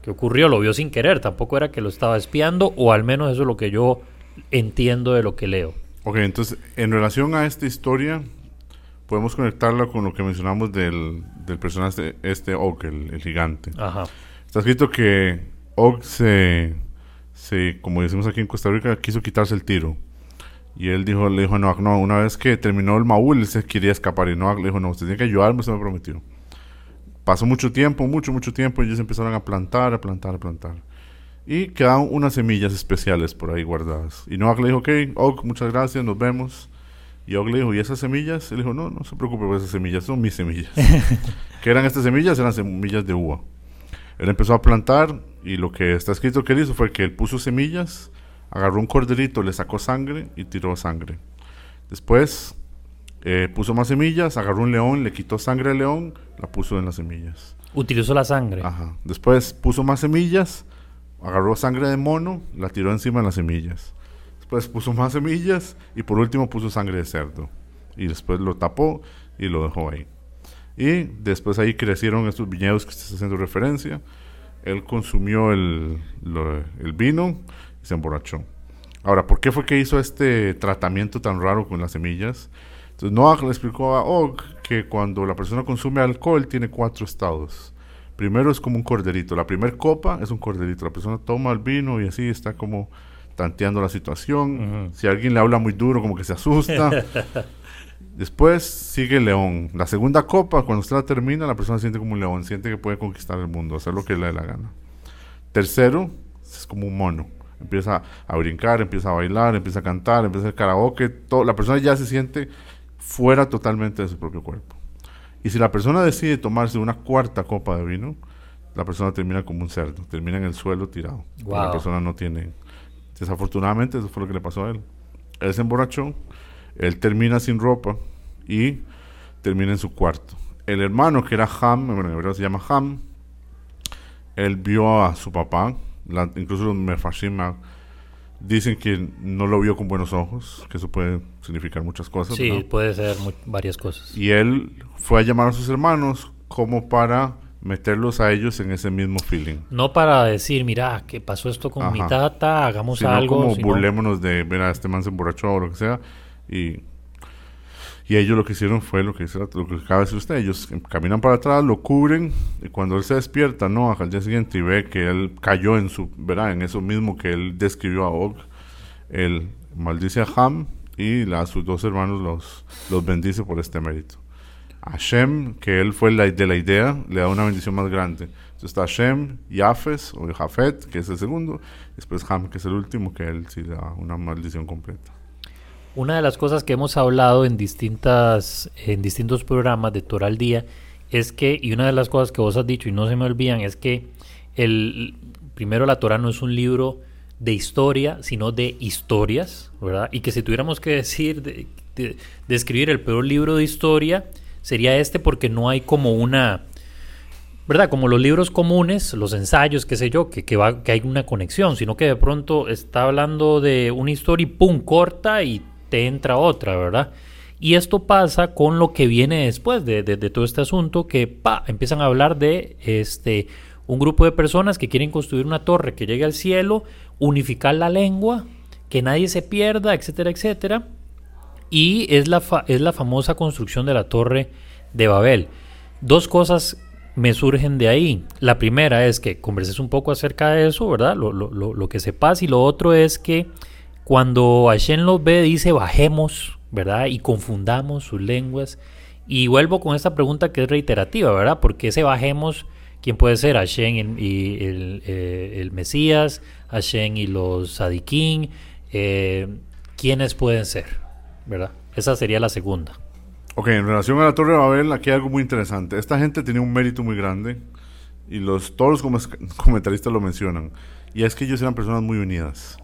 ¿qué ocurrió? Lo vio sin querer, tampoco era que lo estaba espiando, o al menos eso es lo que yo entiendo de lo que leo. Ok, entonces, en relación a esta historia, podemos conectarla con lo que mencionamos del, del personaje este Og, el, gigante. Ajá. Está escrito que Og se, se, como decimos aquí en Costa Rica, quiso quitarse el tiro. Y él dijo, le dijo a Noah, no, una vez que terminó el Maúl, él se quería escapar. Y Noah le dijo, no, usted tiene que ayudarme, usted me prometió. Pasó mucho tiempo, mucho, mucho tiempo, y ellos empezaron a plantar, a plantar, a plantar. Y quedaron unas semillas especiales por ahí guardadas. Y Noah le dijo, ok, Og, muchas gracias, nos vemos. Y Og le dijo, ¿y esas semillas? Él dijo, no, no se preocupe por esas semillas, son mis semillas. ¿Qué eran estas semillas? Eran semillas de uva. Él empezó a plantar y lo que está escrito que él hizo fue que él puso semillas, agarró un corderito, le sacó sangre y tiró sangre. Después eh, puso más semillas, agarró un león, le quitó sangre al león, la puso en las semillas. Utilizó la sangre. Ajá. Después puso más semillas, agarró sangre de mono, la tiró encima de las semillas. Después puso más semillas y por último puso sangre de cerdo. Y después lo tapó y lo dejó ahí. Y después ahí crecieron estos viñedos que está haciendo referencia. Él consumió el, el vino se emborrachó. Ahora, ¿por qué fue que hizo este tratamiento tan raro con las semillas? Entonces Noah le explicó a Og que cuando la persona consume alcohol tiene cuatro estados. Primero es como un corderito. La primera copa es un corderito. La persona toma el vino y así está como tanteando la situación. Si alguien le habla muy duro, como que se asusta. Después sigue el león. La segunda copa, cuando usted la termina, la persona siente como un león, siente que puede conquistar el mundo, hacer lo que le dé la gana. Tercero, es como un mono. Empieza a brincar, empieza a bailar, empieza a cantar, empieza a hacer karaoke. Todo, la persona ya se siente fuera totalmente de su propio cuerpo. Y si la persona decide tomarse una cuarta copa de vino, la persona termina como un cerdo, termina en el suelo tirado. La persona no tiene... Desafortunadamente eso fue lo que le pasó a él. Él se emborrachó, él termina sin ropa y termina en su cuarto. El hermano que era Ham, bueno, en verdad se llama Ham, él vio a su papá, incluso los Mefashim dicen que no lo vio con buenos ojos, que eso puede significar muchas cosas. Sí, puede ser varias cosas. Y él fue a llamar a sus hermanos como para meterlos a ellos en ese mismo feeling. No para decir, mira, que pasó esto con mi tata, hagamos algo. como burlémonos de, mira, este man se emborrachó o lo que sea. Y, y ellos lo que hicieron fue lo que, lo que acaba de decir usted. Ellos caminan para atrás, lo cubren. Y cuando él se despierta, no, al día siguiente y ve que él cayó en su, ¿verdad? En eso mismo que él describió a Og. Él maldice a Ham y a sus dos hermanos los, los bendice por este mérito. Hashem, que él fue la, de la idea, le da una bendición más grande. Entonces está Hashem, Yafes o Jafet, que es el segundo, después Ham, que es el último, que él sí da una maldición completa. Una de las cosas que hemos hablado en distintas en distintos programas de Torah al día es que y una de las cosas que vos has dicho y no se me olvidan es que el primero la Torah no es un libro de historia, sino de historias, ¿verdad? Y que si tuviéramos que decir de, escribir el peor libro de historia sería este porque no hay como una ¿verdad? Como los libros comunes, los ensayos, qué sé yo, que, que, va, que hay una conexión, sino que de pronto está hablando de una historia y pum, corta y te entra otra, ¿verdad? Y esto pasa con lo que viene después de, todo este asunto, que pa, empiezan a hablar de este, un grupo de personas que quieren construir una torre que llegue al cielo, unificar la lengua, que nadie se pierda, etcétera, etcétera. Y es la, es la famosa construcción de la torre de Babel. Dos cosas me surgen de ahí. La primera es que converses un poco acerca de eso, ¿verdad? Lo, lo, lo, que sepas. Y lo otro es que cuando Hashem los ve, dice bajemos, ¿verdad? Y confundamos sus lenguas. Y vuelvo con esta pregunta que es reiterativa, ¿verdad? Porque ese bajemos, ¿quién puede ser? Hashem y el, eh, el Mesías, Hashem y los Sadiquín, eh, ¿quiénes pueden ser? ¿Verdad? Esa sería la segunda. Ok, en relación a la Torre de Babel, aquí hay algo muy interesante. Esta gente tenía un mérito muy grande y los, todos los comentaristas lo mencionan. Y es que ellos eran personas muy unidas.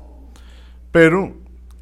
Pero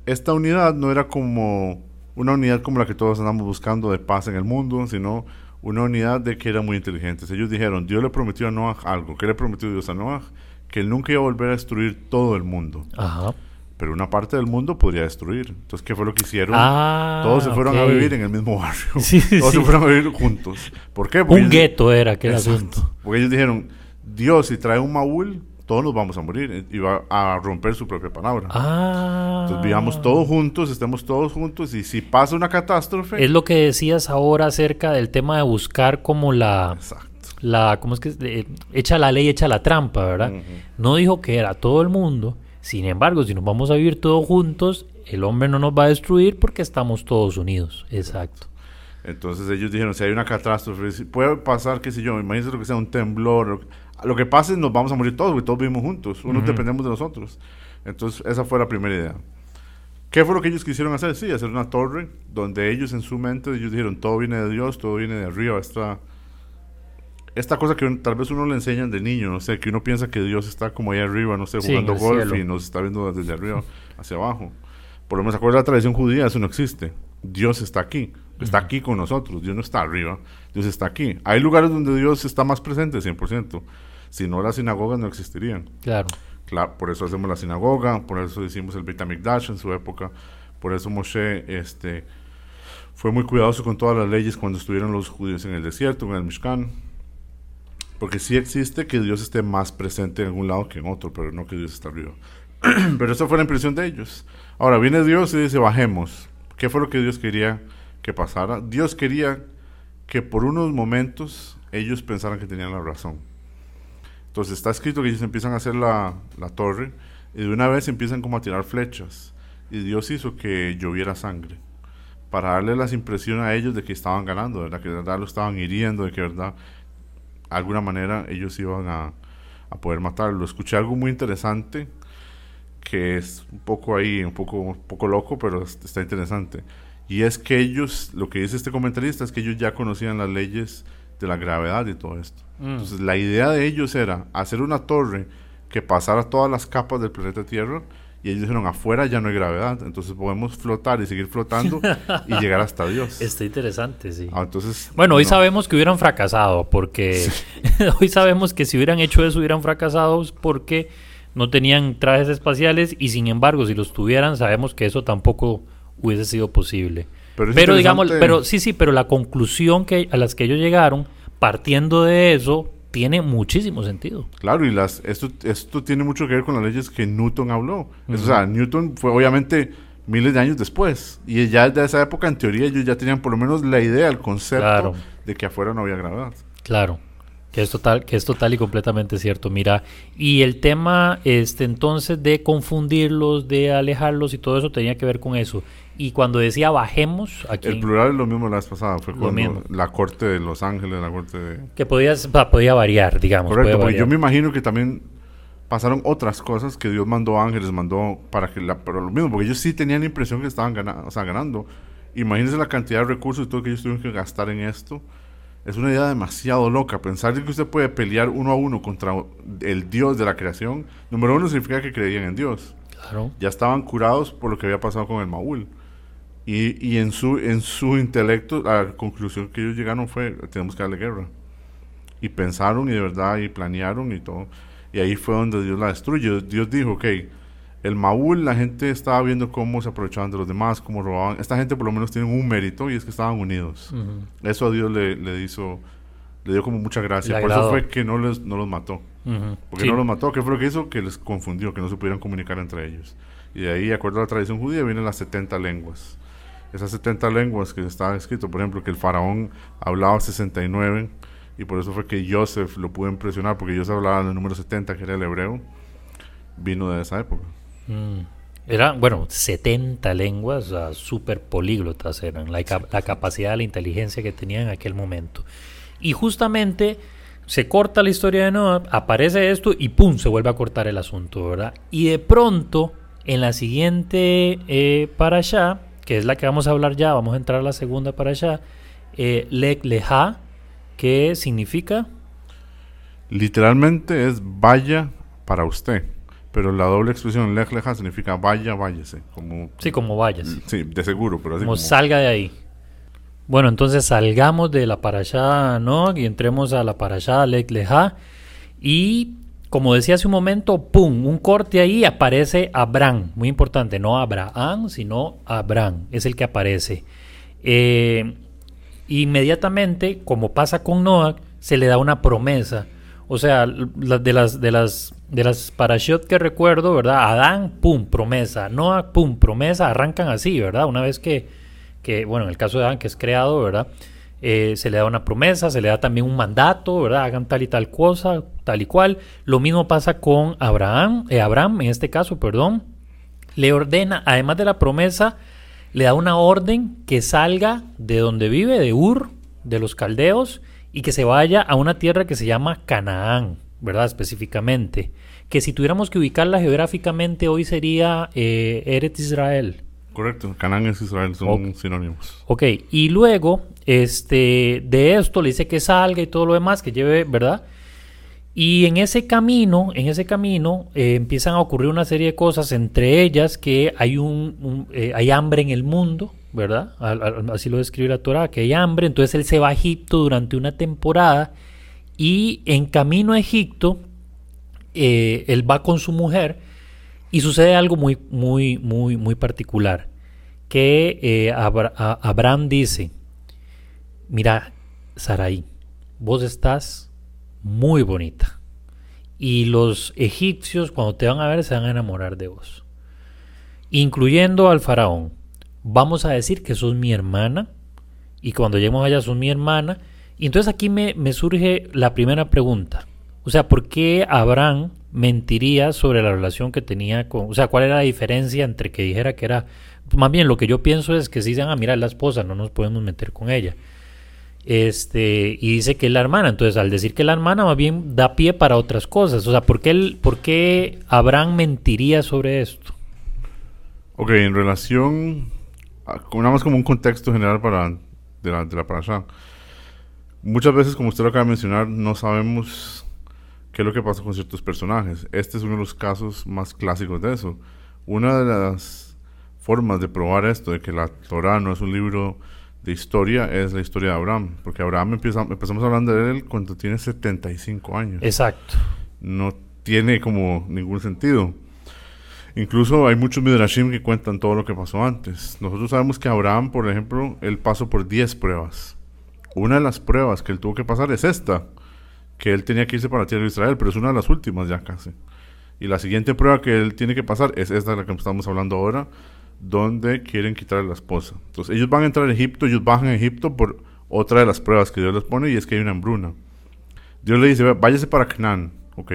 esta unidad no era como una unidad como la que todos andamos buscando de paz en el mundo, sino una unidad de que eran muy inteligentes. Ellos dijeron, Dios le prometió a Noah algo. ¿Qué le prometió Dios a Noah? Que él nunca iba a volver a destruir todo el mundo. Ajá. Pero una parte del mundo podría destruir. Entonces, ¿qué fue lo que hicieron? Ah, todos se fueron a ok. vivir en el mismo barrio. Sí, sí, todos sí. se fueron a vivir juntos. ¿Por qué? Porque Un ellos- gueto era aquel Exacto. asunto. Porque ellos dijeron, Dios, si trae un Maúl, todos nos vamos a morir. Y va a romper su propia palabra. Ah. Entonces vivamos todos juntos, estemos todos juntos. Y si pasa una catástrofe... Es lo que decías ahora acerca del tema de buscar como la, Exacto. la ¿cómo es que? Eh, echa la ley, echa la trampa, ¿verdad? No dijo que era todo el mundo. Sin embargo, si nos vamos a vivir todos juntos, el hombre no nos va a destruir porque estamos todos unidos. Exacto. Entonces ellos dijeron, si hay una catástrofe, puede pasar, qué sé yo, imagínense lo que sea un temblor, lo, que pase nos vamos a morir todos, porque todos vivimos juntos, unos Ujú. dependemos de nosotros. Entonces esa fue la primera idea. ¿Qué fue lo que ellos quisieron hacer? Sí, hacer una torre donde ellos en su mente, ellos dijeron, todo viene de Dios, todo viene de arriba, esta, esta cosa que tal vez uno le enseñan de niño, no sé, que uno piensa que Dios está como ahí arriba, no sé, Sí, jugando el golf cielo. y nos está viendo desde arriba hacia abajo. Por lo menos, acuerda la tradición judía, eso no existe. Dios está aquí, está aquí con nosotros, Dios no está arriba, Dios está aquí. Hay lugares donde Dios está más presente, 100%. Si no, las sinagogas no existirían. Claro. Claro, por eso hacemos la sinagoga, por eso hicimos el Beit HaMikdash en su época, por eso Moshe este, fue muy cuidadoso con todas las leyes cuando estuvieron los judíos en el desierto, en el Mishkan, porque sí existe que Dios esté más presente en algún lado que en otro, pero no que Dios está arriba. pero esa fue la impresión de ellos. Ahora viene Dios y dice, bajemos. ¿Qué fue lo que Dios quería que pasara? Dios quería que por unos momentos ellos pensaran que tenían la razón. Entonces está escrito que ellos empiezan a hacer la, la torre y de una vez empiezan como a tirar flechas. Y Dios hizo que lloviera sangre para darle las impresiones a ellos de que estaban ganando, ¿verdad? que de verdad lo estaban hiriendo, de que de verdad, de alguna manera ellos iban a, a poder matarlo. Escuché algo muy interesante que es un poco ahí, un poco, un poco loco, pero es- está interesante. Y es que ellos, lo que dice este comentarista es que ellos ya conocían las leyes de la gravedad y todo esto. Entonces la idea de ellos era hacer una torre que pasara todas las capas del planeta Tierra y ellos dijeron afuera ya no hay gravedad, entonces podemos flotar y seguir flotando y llegar hasta Dios. Está interesante, sí. Ah, entonces, Bueno, hoy no. sabemos que hubieran fracasado, porque hoy sabemos que si hubieran hecho eso hubieran fracasado porque no tenían trajes espaciales y sin embargo si los tuvieran sabemos que eso tampoco hubiese sido posible. Pero digamos, pero sí, sí, pero la conclusión que a las que ellos llegaron partiendo de eso tiene muchísimo sentido. Claro, y las, esto, esto tiene mucho que ver con las leyes que Newton habló. O sea, Newton fue obviamente miles de años después. Y ya desde esa época, en teoría, ellos ya tenían por lo menos la idea, el concepto Claro. de que afuera no había gravedad. Claro, que es total, que es total y completamente cierto. Mira, y el tema, este, entonces, de confundirlos, de alejarlos y todo eso tenía que ver con eso. Y cuando decía bajemos, aquí El plural es lo mismo la vez pasada. Fue cuando mismo. la corte de Los Ángeles, la corte de... que podía, podía variar, digamos. Correcto, porque yo me imagino que también pasaron otras cosas que Dios mandó ángeles, mandó para que la, pero lo mismo, porque ellos sí tenían la impresión que estaban ganando, o sea, ganando. Imagínense la cantidad de recursos y todo que ellos tuvieron que gastar en esto. Es una idea demasiado loca. Pensar que usted puede pelear uno a uno contra el Dios de la creación, número uno significa que creían en Dios. Claro. Ya estaban curados por lo que había pasado con el Maúl. Y, y en, su, en su intelecto, la conclusión que ellos llegaron fue, tenemos que darle guerra. Y pensaron y de verdad, y planearon y todo. Y ahí fue donde Dios la destruyó. Dios dijo, ok, el Maúl, la gente estaba viendo cómo se aprovechaban de los demás, cómo robaban. Esta gente por lo menos tiene un mérito y es que estaban unidos. Ujú. Eso a Dios le, le hizo, le dio como mucha gracia. Por eso fue que no, les, no los mató. Ujú. Porque Sí. no los mató, ¿qué fue lo que hizo? Que les confundió, que no se pudieran comunicar entre ellos. Y de ahí, de acuerdo a la tradición judía, vienen las 70 lenguas. Esas 70 lenguas que está escrito, por ejemplo, que el faraón hablaba 69, y por eso fue que Joseph lo pudo impresionar, porque Joseph hablaba del número 70, que era el hebreo, vino de esa época. Mm. Eran, bueno, 70 lenguas, o súper políglotas eran, la, la capacidad, la inteligencia que tenían en aquel momento. Y justamente se corta la historia de Noah, aparece esto y ¡pum! se vuelve a cortar el asunto, ¿verdad? Y de pronto, en la siguiente eh, para allá, que es la que vamos a hablar ya, vamos a entrar a la segunda para allá, eh, Lek que significa... Literalmente es vaya para usted, pero la doble expresión Lek Leja significa vaya, váyase. Como, sí, como vayas. Sí, de seguro, pero así como, como salga de ahí. Bueno, entonces salgamos de la parashá ¿no? y entremos a la parashá Lek Leja. Y como decía hace un momento, ¡pum! Un corte ahí aparece Abraham. Muy importante, no Abraham, sino Abraham. Es el que aparece. Eh, inmediatamente, como pasa con Noah, se le da una promesa. O sea, de las de las de las parashot que recuerdo, ¿verdad? Adán, pum, promesa. Noah, pum, promesa. Arrancan así, ¿verdad? Una vez que que, bueno, en el caso de Adán, que es creado, ¿verdad? Eh, se le da una promesa, se le da también un mandato, ¿verdad? Hagan tal y tal cosa, tal y cual. Lo mismo pasa con Abraham, eh, Abraham en este caso, perdón. Le ordena, además de la promesa, le da una orden que salga de donde vive, de Ur, de los caldeos, y que se vaya a una tierra que se llama Canaán, ¿verdad? Específicamente. Que si tuviéramos que ubicarla geográficamente hoy sería eh, Eretz Israel, Correcto, Canaán es Israel, son sinónimos. Ok, y luego este, de esto le dice que salga y todo lo demás, que lleve, ¿verdad? Y en ese camino, en ese camino eh, empiezan a ocurrir una serie de cosas, entre ellas que hay un, eh, hay hambre en el mundo, ¿verdad? así lo describe la Torah, que hay hambre, entonces él se va a Egipto durante una temporada y en camino a Egipto eh, él va con su mujer y sucede algo muy, muy, muy, muy particular. Que eh, Abraham dice, mira, Sarai, vos estás muy bonita. Y los egipcios cuando te van a ver se van a enamorar de vos. Incluyendo al faraón. Vamos a decir que sos mi hermana. Y cuando lleguemos allá sos mi hermana. Y entonces aquí me, surge la primera pregunta. O sea, ¿por qué Abraham mentiría sobre la relación que tenía con, o sea, cuál era la diferencia entre que dijera que era, más bien lo que yo pienso es que si dicen, ah, mira, la esposa, no nos podemos meter con ella. Este, y dice que es la hermana, entonces al decir que es la hermana, más bien da pie para otras cosas. O sea, ¿por qué, por qué Abraham mentiría sobre esto? Ok, en relación, nada más como un contexto general para de la, de la Muchas veces, como usted lo acaba de mencionar, no sabemos qué es lo que pasa con ciertos personajes. Este es uno de los casos más clásicos de eso. Una de las formas de probar esto, de que la Torah no es un libro de historia, es la historia de Abraham. Porque Abraham empieza, empezamos hablando de él cuando tiene 75 años. Exacto. No tiene como ningún sentido. Incluso hay muchos midrashim que cuentan todo lo que pasó antes. Nosotros sabemos que Abraham, por ejemplo, él pasó por 10 pruebas. Una de las pruebas que él tuvo que pasar es esta que él tenía que irse para la tierra de Israel, pero es una de las últimas ya casi. Y la siguiente prueba que él tiene que pasar es esta de la que estamos hablando ahora, donde quieren quitarle la esposa. Entonces ellos van a entrar a Egipto, ellos bajan a Egipto por otra de las pruebas que Dios les pone y es que hay una hambruna. Dios le dice, váyase para Canaán, ok.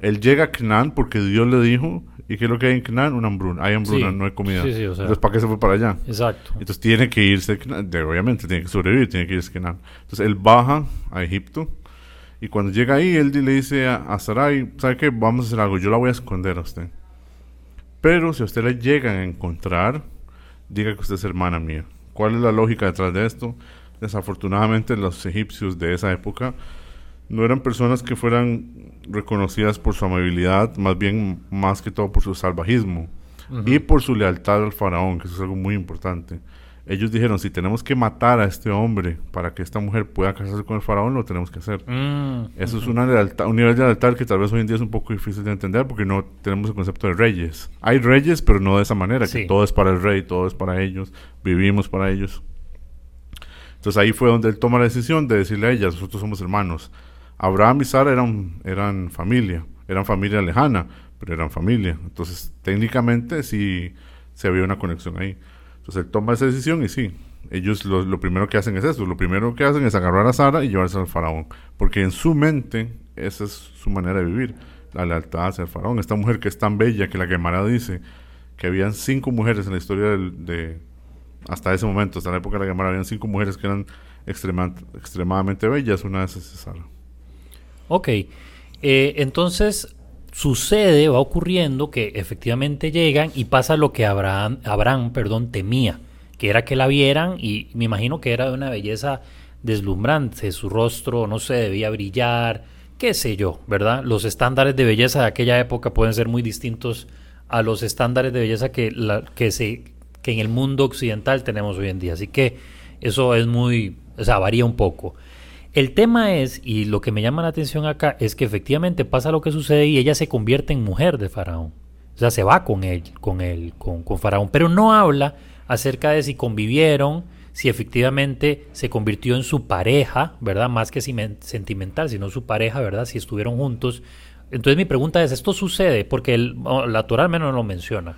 Él llega a Canaán porque Dios le dijo, ¿y qué es lo que hay en Canaán? Una hambruna. Hay hambruna, no hay comida. Entonces, ¿para qué se fue para allá? Exacto. Entonces tiene que irse, obviamente, tiene que sobrevivir, tiene que irse a Canaán. Entonces él baja a Egipto y cuando llega ahí, él le dice a, Sarai, ¿sabe qué? Vamos a hacer algo, yo la voy a esconder a usted. Pero si a usted le llegan a encontrar, diga que usted es hermana mía. ¿Cuál es la lógica detrás de esto? Desafortunadamente los egipcios de esa época no eran personas que fueran reconocidas por su amabilidad, más bien más que todo por su salvajismo y por su lealtad al faraón, que eso es algo muy importante ellos dijeron, si tenemos que matar a este hombre para que esta mujer pueda casarse con el faraón, lo tenemos que hacer. Mm, Eso es una lealtad, un nivel de lealtad que tal vez hoy en día es un poco difícil de entender porque no tenemos el concepto de reyes. Hay reyes, pero no de esa manera, que todo es para el rey, todo es para ellos, vivimos para ellos. Entonces ahí fue donde él toma la decisión de decirle a ella, nosotros somos hermanos. Abraham y Sara eran, eran familia, eran familia lejana, pero eran familia. Entonces técnicamente sí se había una conexión ahí. Entonces él toma esa decisión y sí, ellos lo, primero que hacen es eso, lo primero que hacen es agarrar a Sara y llevarse al faraón, porque en su mente esa es su manera de vivir, la lealtad hacia el faraón. Esta mujer que es tan bella que la Gemara dice que habían cinco mujeres en la historia de, hasta ese momento, hasta la época de la Gemara, habían cinco mujeres que eran extremadamente bellas, una de esas es Sara. Ok, eh, entonces sucede, va ocurriendo que efectivamente llegan y pasa lo que Abraham, Abraham perdón, temía, que era que la vieran y me imagino que era de una belleza deslumbrante, su rostro, no sé, debía brillar, qué sé yo, ¿verdad? Los estándares de belleza de aquella época pueden ser muy distintos a los estándares de belleza que, la, que, se, que en el mundo occidental tenemos hoy en día. Así que eso es muy, o sea, varía un poco. El tema es, y lo que me llama la atención acá, es que efectivamente pasa lo que sucede y ella se convierte en mujer de Faraón. O sea, se va con él, con él, con, Faraón, pero no habla acerca de si convivieron, si efectivamente se convirtió en su pareja, ¿verdad? Más que sentimental, sino su pareja, ¿verdad? Si estuvieron juntos. Entonces mi pregunta es, ¿esto sucede? Porque el, la Torah al menos no lo menciona.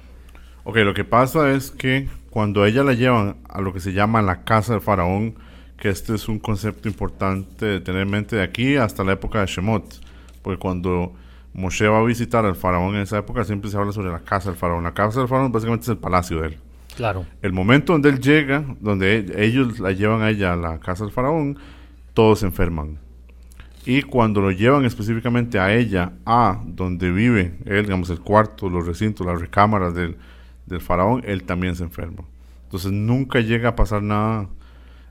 Ok, lo que pasa es que cuando ella la llevan a lo que se llama la casa del faraón, que este es un concepto importante de tener en mente de aquí hasta la época de Shemot, porque cuando Moshe va a visitar al faraón en esa época siempre se habla sobre la casa del faraón. La casa del faraón básicamente es el palacio de él. Claro. El momento donde él llega, donde ellos la llevan a ella a la casa del faraón, todos se enferman. Y cuando lo llevan específicamente a ella, a donde vive él, digamos, el cuarto, los recintos, las recámaras del, del faraón, él también se enferma. Entonces nunca llega a pasar nada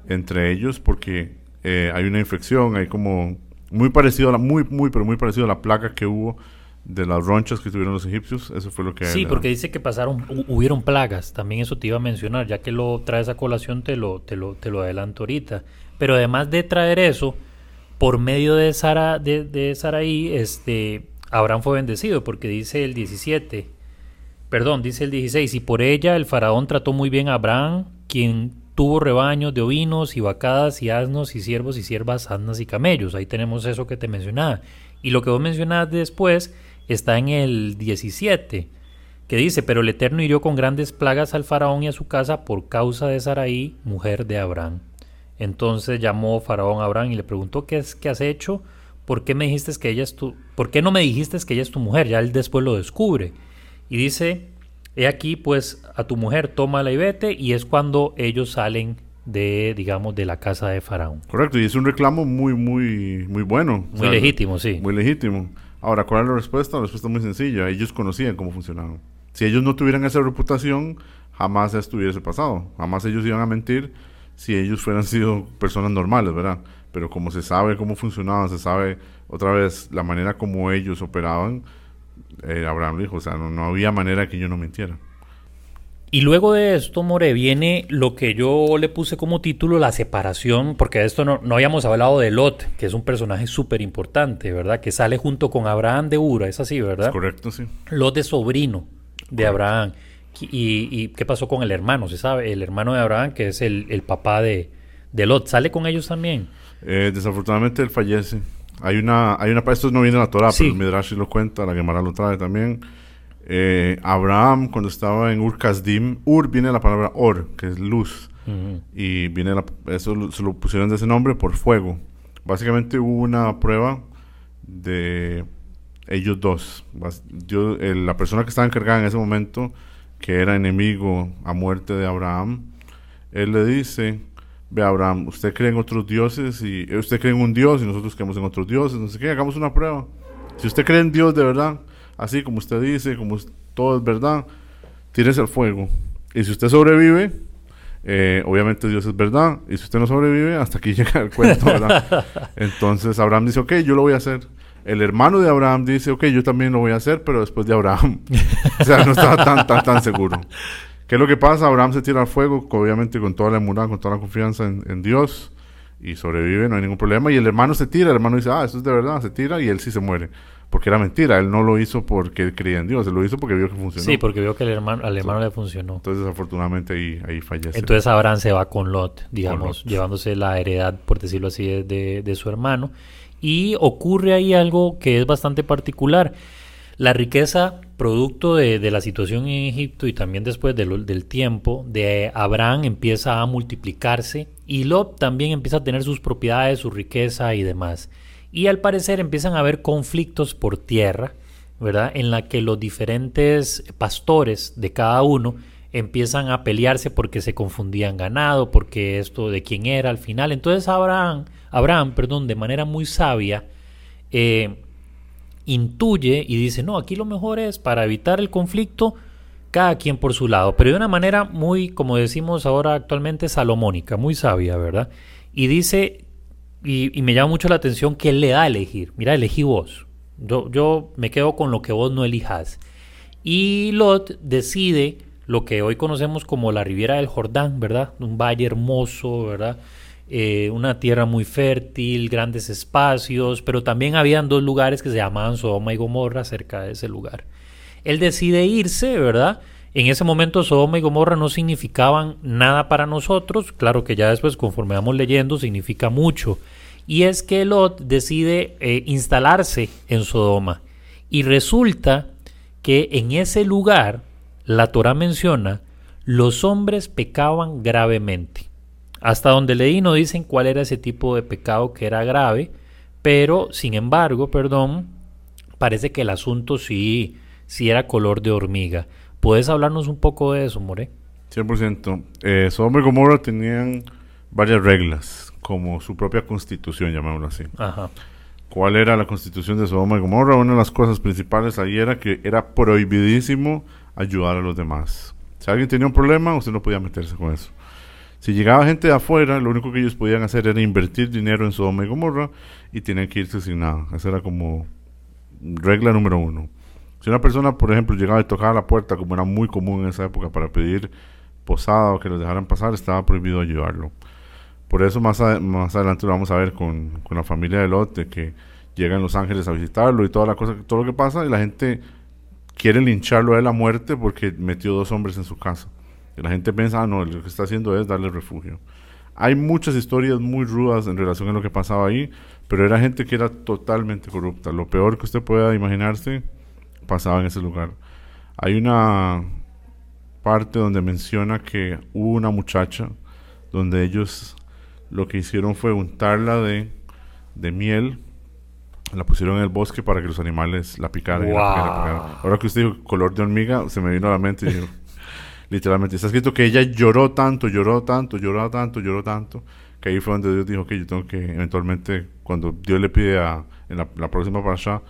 entre ellos porque eh, hay una infección, hay como muy parecido a la, muy, muy, pero muy parecido a la plaga que hubo de las ronchas que tuvieron los egipcios, eso fue lo que... Sí, porque dice que pasaron, hubieron plagas, también eso te iba a mencionar, ya que lo traes a colación te lo, te lo, te lo adelanto ahorita. Pero además de traer eso, por medio de, Sara, de, de Saraí, este, Abraham fue bendecido, porque dice el 17, perdón, dice el 16, y por ella el faraón trató muy bien a Abraham, quien tuvo rebaños de ovinos y vacadas y asnos y siervos y siervas, asnas y camellos. Ahí tenemos eso que te mencionaba. Y lo que vos mencionaste después está en el 17, que dice, pero el Eterno hirió con grandes plagas al faraón y a su casa por causa de Saraí, mujer de Abraham. Entonces llamó faraón a Abraham y le preguntó, ¿qué, es, qué has hecho? ¿Por qué me dijiste que ella es tu, por qué no me dijiste que ella es tu mujer? Ya él después lo descubre. Y dice, he aquí pues a tu mujer, toma y vete, y es cuando ellos salen de, digamos, de la casa de Faraón. Correcto, y es un reclamo muy, muy, muy bueno. Muy legítimo, sí. Muy legítimo. Ahora, ¿cuál es la respuesta? La respuesta es muy sencilla. Ellos conocían cómo funcionaban. Si ellos no tuvieran esa reputación, jamás esto hubiese pasado. Jamás ellos iban a mentir si ellos fueran sido personas normales, ¿verdad? Pero como se sabe cómo funcionaban, se sabe otra vez la manera como ellos operaban, eh, Abraham dijo, o sea, no, no había manera que yo no mintiera. Y luego de esto, More, viene lo que yo le puse como título la separación, porque de esto no, no habíamos hablado de Lot, que es un personaje súper importante, ¿verdad? Que sale junto con Abraham de Ura, es así, ¿verdad? correcto, sí. Lot es sobrino de Abraham. Y, y, qué pasó con el hermano? ¿Se sabe? El hermano de Abraham, que es el, el papá de, de, Lot, ¿sale con ellos también? Eh, desafortunadamente él fallece. Hay una, hay una, esto no viene en la Torah, pero el Midrash lo cuenta, la Gemara lo trae también eh, Abraham, cuando estaba en Ur Kasdim, Ur viene la palabra Or, que es luz. Y viene eso se lo pusieron de ese nombre por fuego. Básicamente hubo una prueba de ellos dos. Yo, la persona que estaba encargada en ese momento, que era enemigo a muerte de Abraham, él le dice, ve Abraham, usted cree en otros dioses y eh, usted cree en un dios y nosotros creemos en otros dioses, no sé qué, hagamos una prueba. Si usted cree en Dios de verdad, así como usted dice, como todo es verdad, tírese al fuego. Y si usted sobrevive, eh, obviamente Dios es verdad. Y si usted no sobrevive, hasta aquí llega el cuento, ¿verdad? Entonces Abraham dice, ok, yo lo voy a hacer. El hermano de Abraham dice, ok, yo también lo voy a hacer, pero después de Abraham. o sea, no estaba tan, tan, tan seguro. ¿Qué es lo que pasa? Abraham se tira al fuego, obviamente con toda la emuná, con toda la confianza en, en, Dios, y sobrevive, no hay ningún problema. Y el hermano se tira, el hermano dice, ah, esto es de verdad, se tira, y él sí se muere porque era mentira. Él no lo hizo porque creía en Dios, él lo hizo porque vio que funcionó. Sí, porque vio que el hermano, al hermano le funcionó. Entonces, afortunadamente, ahí, ahí fallece. Entonces, Abraham se va con Lot, digamos, llevándose la heredad, por decirlo así, de, de, su hermano. Y ocurre ahí algo que es bastante particular. La riqueza, producto de, de la situación en Egipto y también después de del tiempo, de Abraham empieza a multiplicarse y Lot también empieza a tener sus propiedades, su riqueza y demás y al parecer empiezan a haber conflictos por tierra, ¿verdad? En la que los diferentes pastores de cada uno empiezan a pelearse porque se confundían ganado, porque esto de quién era al final. Entonces Abraham, Abraham perdón, de manera muy sabia, eh, intuye y dice, no, aquí lo mejor es para evitar el conflicto, cada quien por su lado, pero de una manera muy, como decimos ahora actualmente, salomónica, muy sabia, ¿verdad? Y dice, y, me llama mucho la atención que él le da a elegir, mira, elegí vos, yo, yo me quedo con lo que vos no elijas. Y Lot decide lo que hoy conocemos como la Riviera del Jordán, ¿verdad? Un valle hermoso, ¿verdad? Eh, una tierra muy fértil, grandes espacios, pero también habían dos lugares que se llamaban Sodoma y Gomorra cerca de ese lugar. Él decide irse, ¿verdad? En ese momento Sodoma y Gomorra no significaban nada para nosotros, claro que ya después conforme vamos leyendo significa mucho. Y es que Lot decide eh, instalarse en Sodoma. Y resulta que en ese lugar, la Torah menciona, los hombres pecaban gravemente. Hasta donde leí no dicen cuál era ese tipo de pecado que era grave, pero sin embargo, perdón, parece que el asunto sí, sí era color de hormiga. ¿Puedes hablarnos un poco de eso, More? 100%. Eh, Sodoma y Gomorra tenían varias reglas, como su propia constitución, llamémoslo así. Ajá. ¿Cuál era la constitución de Sodoma y Gomorra? Una de las cosas principales ahí era que era prohibidísimo ayudar a los demás. Si alguien tenía un problema, usted no podía meterse con eso. Si llegaba gente de afuera, lo único que ellos podían hacer era invertir dinero en Sodoma y Gomorra y tenían que irse sin nada. Esa era como regla número uno. Si una persona, por ejemplo, llegaba y tocaba la puerta, como era muy común en esa época, para pedir posada o que los dejaran pasar, estaba prohibido ayudarlo. Por eso más, más adelante lo vamos a ver con, la familia de Lot, que llegan los ángeles a visitarlo y toda la cosa, todo lo que pasa, y la gente quiere lincharlo de la muerte porque metió dos hombres en su casa la gente piensa, ah, no, lo que está haciendo es darle refugio. Hay muchas historias muy rudas en relación a lo que pasaba ahí, pero era gente que era totalmente corrupta. Lo peor que usted pueda imaginarse pasaba en ese lugar. Hay una parte donde menciona que hubo una muchacha donde ellos lo que hicieron fue untarla de, de miel, la pusieron en el bosque para que los animales la picaran. Y la picaran, Ahora que usted dijo color de hormiga, se me vino a la mente y Literalmente está escrito que ella lloró tanto, lloró tanto, lloró tanto, lloró tanto, que ahí fue donde Dios dijo que yo tengo que eventualmente, cuando Dios le pide a, en la, próxima pasada,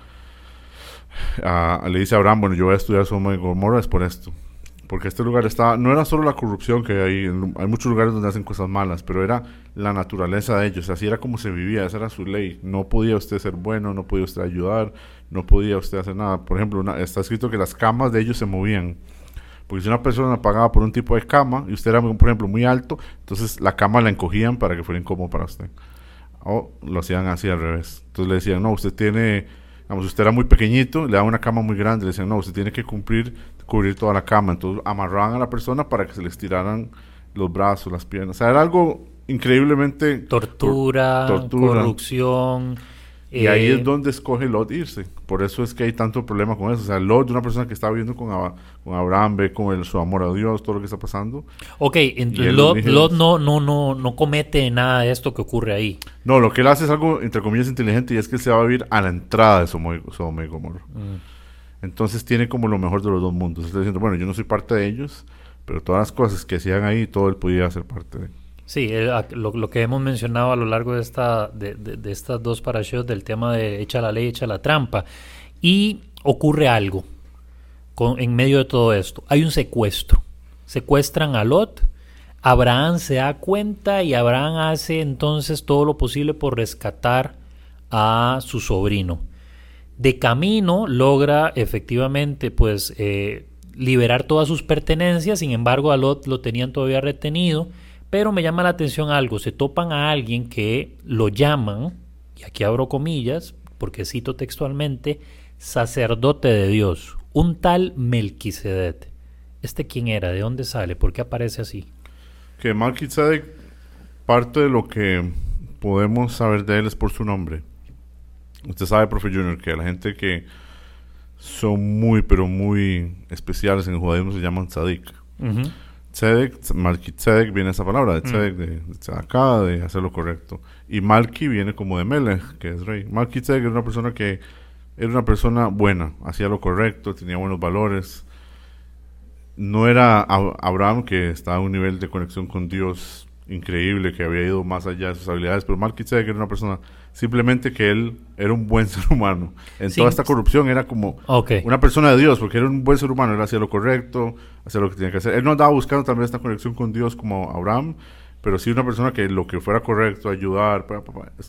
le dice a Abraham, bueno, yo voy a estudiar Sodoma y Gomorra es por esto. Porque este lugar está, no era solo la corrupción que hay, hay muchos lugares donde hacen cosas malas, pero era la naturaleza de ellos, así era como se vivía, esa era su ley. No podía usted ser bueno, no podía usted ayudar, no podía usted hacer nada. Por ejemplo, está escrito que las camas de ellos se movían. Porque si una persona pagaba por un tipo de cama y usted era, por ejemplo, muy alto, entonces la cama la encogían para que fuera incómodo para usted. O lo hacían así al revés. Entonces le decían, no, usted tiene, digamos, usted era muy pequeñito, le daban una cama muy grande, le decían, no, usted tiene que cumplir, cubrir toda la cama. Entonces amarraban a la persona para que se le estiraran los brazos, las piernas. O sea, era algo increíblemente... Tortura, tortura. corrupción y ahí es eh, donde escoge Lot irse. Por eso es que hay tanto problema con eso. O sea, Lot, una persona que está viviendo con, con Abraham, ve con el, su amor a Dios, todo lo que está pasando. Ok, entonces Lot, Lot, no, no, no, no comete nada de esto que ocurre ahí. No, lo que él hace es algo, entre comillas, inteligente y es que él se va a vivir a la entrada de Sodoma y Gomorra. Mm. Entonces tiene como lo mejor de los dos mundos. Está diciendo, bueno, yo no soy parte de ellos, pero todas las cosas que hacían ahí, todo él podía ser parte de Sí, lo, que hemos mencionado a lo largo de, esta, de, estas dos parashot del tema de echa la ley, echa la trampa. Y ocurre algo en medio de todo esto. Hay un secuestro. Secuestran a Lot. Abraham se da cuenta y Abraham hace entonces todo lo posible por rescatar a su sobrino. De camino logra efectivamente pues eh, liberar todas sus pertenencias, sin embargo a Lot lo tenían todavía retenido pero me llama la atención algo, se topan a alguien que lo llaman, y aquí abro comillas, porque cito textualmente, sacerdote de Dios, un tal Melquisedec. ¿Este quién era? ¿De dónde sale? ¿Por qué aparece así? Que Melquisedec, parte de lo que podemos saber de él es por su nombre. Usted sabe, profe Junior, que la gente que son muy, pero muy especiales en el judaísmo se llaman tzadik. Tzedek, Tzedek viene esa palabra, de mm. Tzedek, de, acá, de hacer lo correcto. Y Malki viene como de Melech, que es rey. Tzedek es una persona que era una persona buena, hacía lo correcto, tenía buenos valores. No era Abraham que estaba a un nivel de conexión con Dios increíble, que había ido más allá de sus habilidades, pero Melchizedek era una persona simplemente que él era un buen ser humano. En toda esta corrupción era como una persona de Dios, porque era un buen ser humano, él hacía lo correcto, hacía lo que tenía que hacer. Él no andaba buscando también esta conexión con Dios como Abraham, pero sí una persona que lo que fuera correcto, ayudar,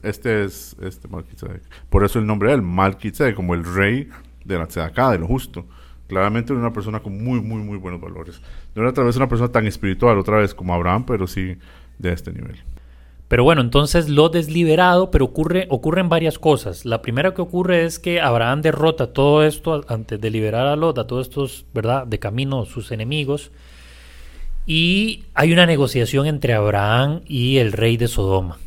este es este Malkitzedek. Por eso el nombre de él, como el rey de la tzedakah, de lo justo. Claramente era una persona con muy, muy, muy buenos valores. No era otra vez una persona tan espiritual, otra vez como Abraham, pero sí de este nivel. Pero bueno, entonces Lot es liberado, pero ocurre, ocurren varias cosas. La primera que ocurre es que Abraham derrota todo esto antes de liberar a Lot, a todos estos, ¿verdad?, de camino sus enemigos. Y hay una negociación entre Abraham y el rey de Sodoma.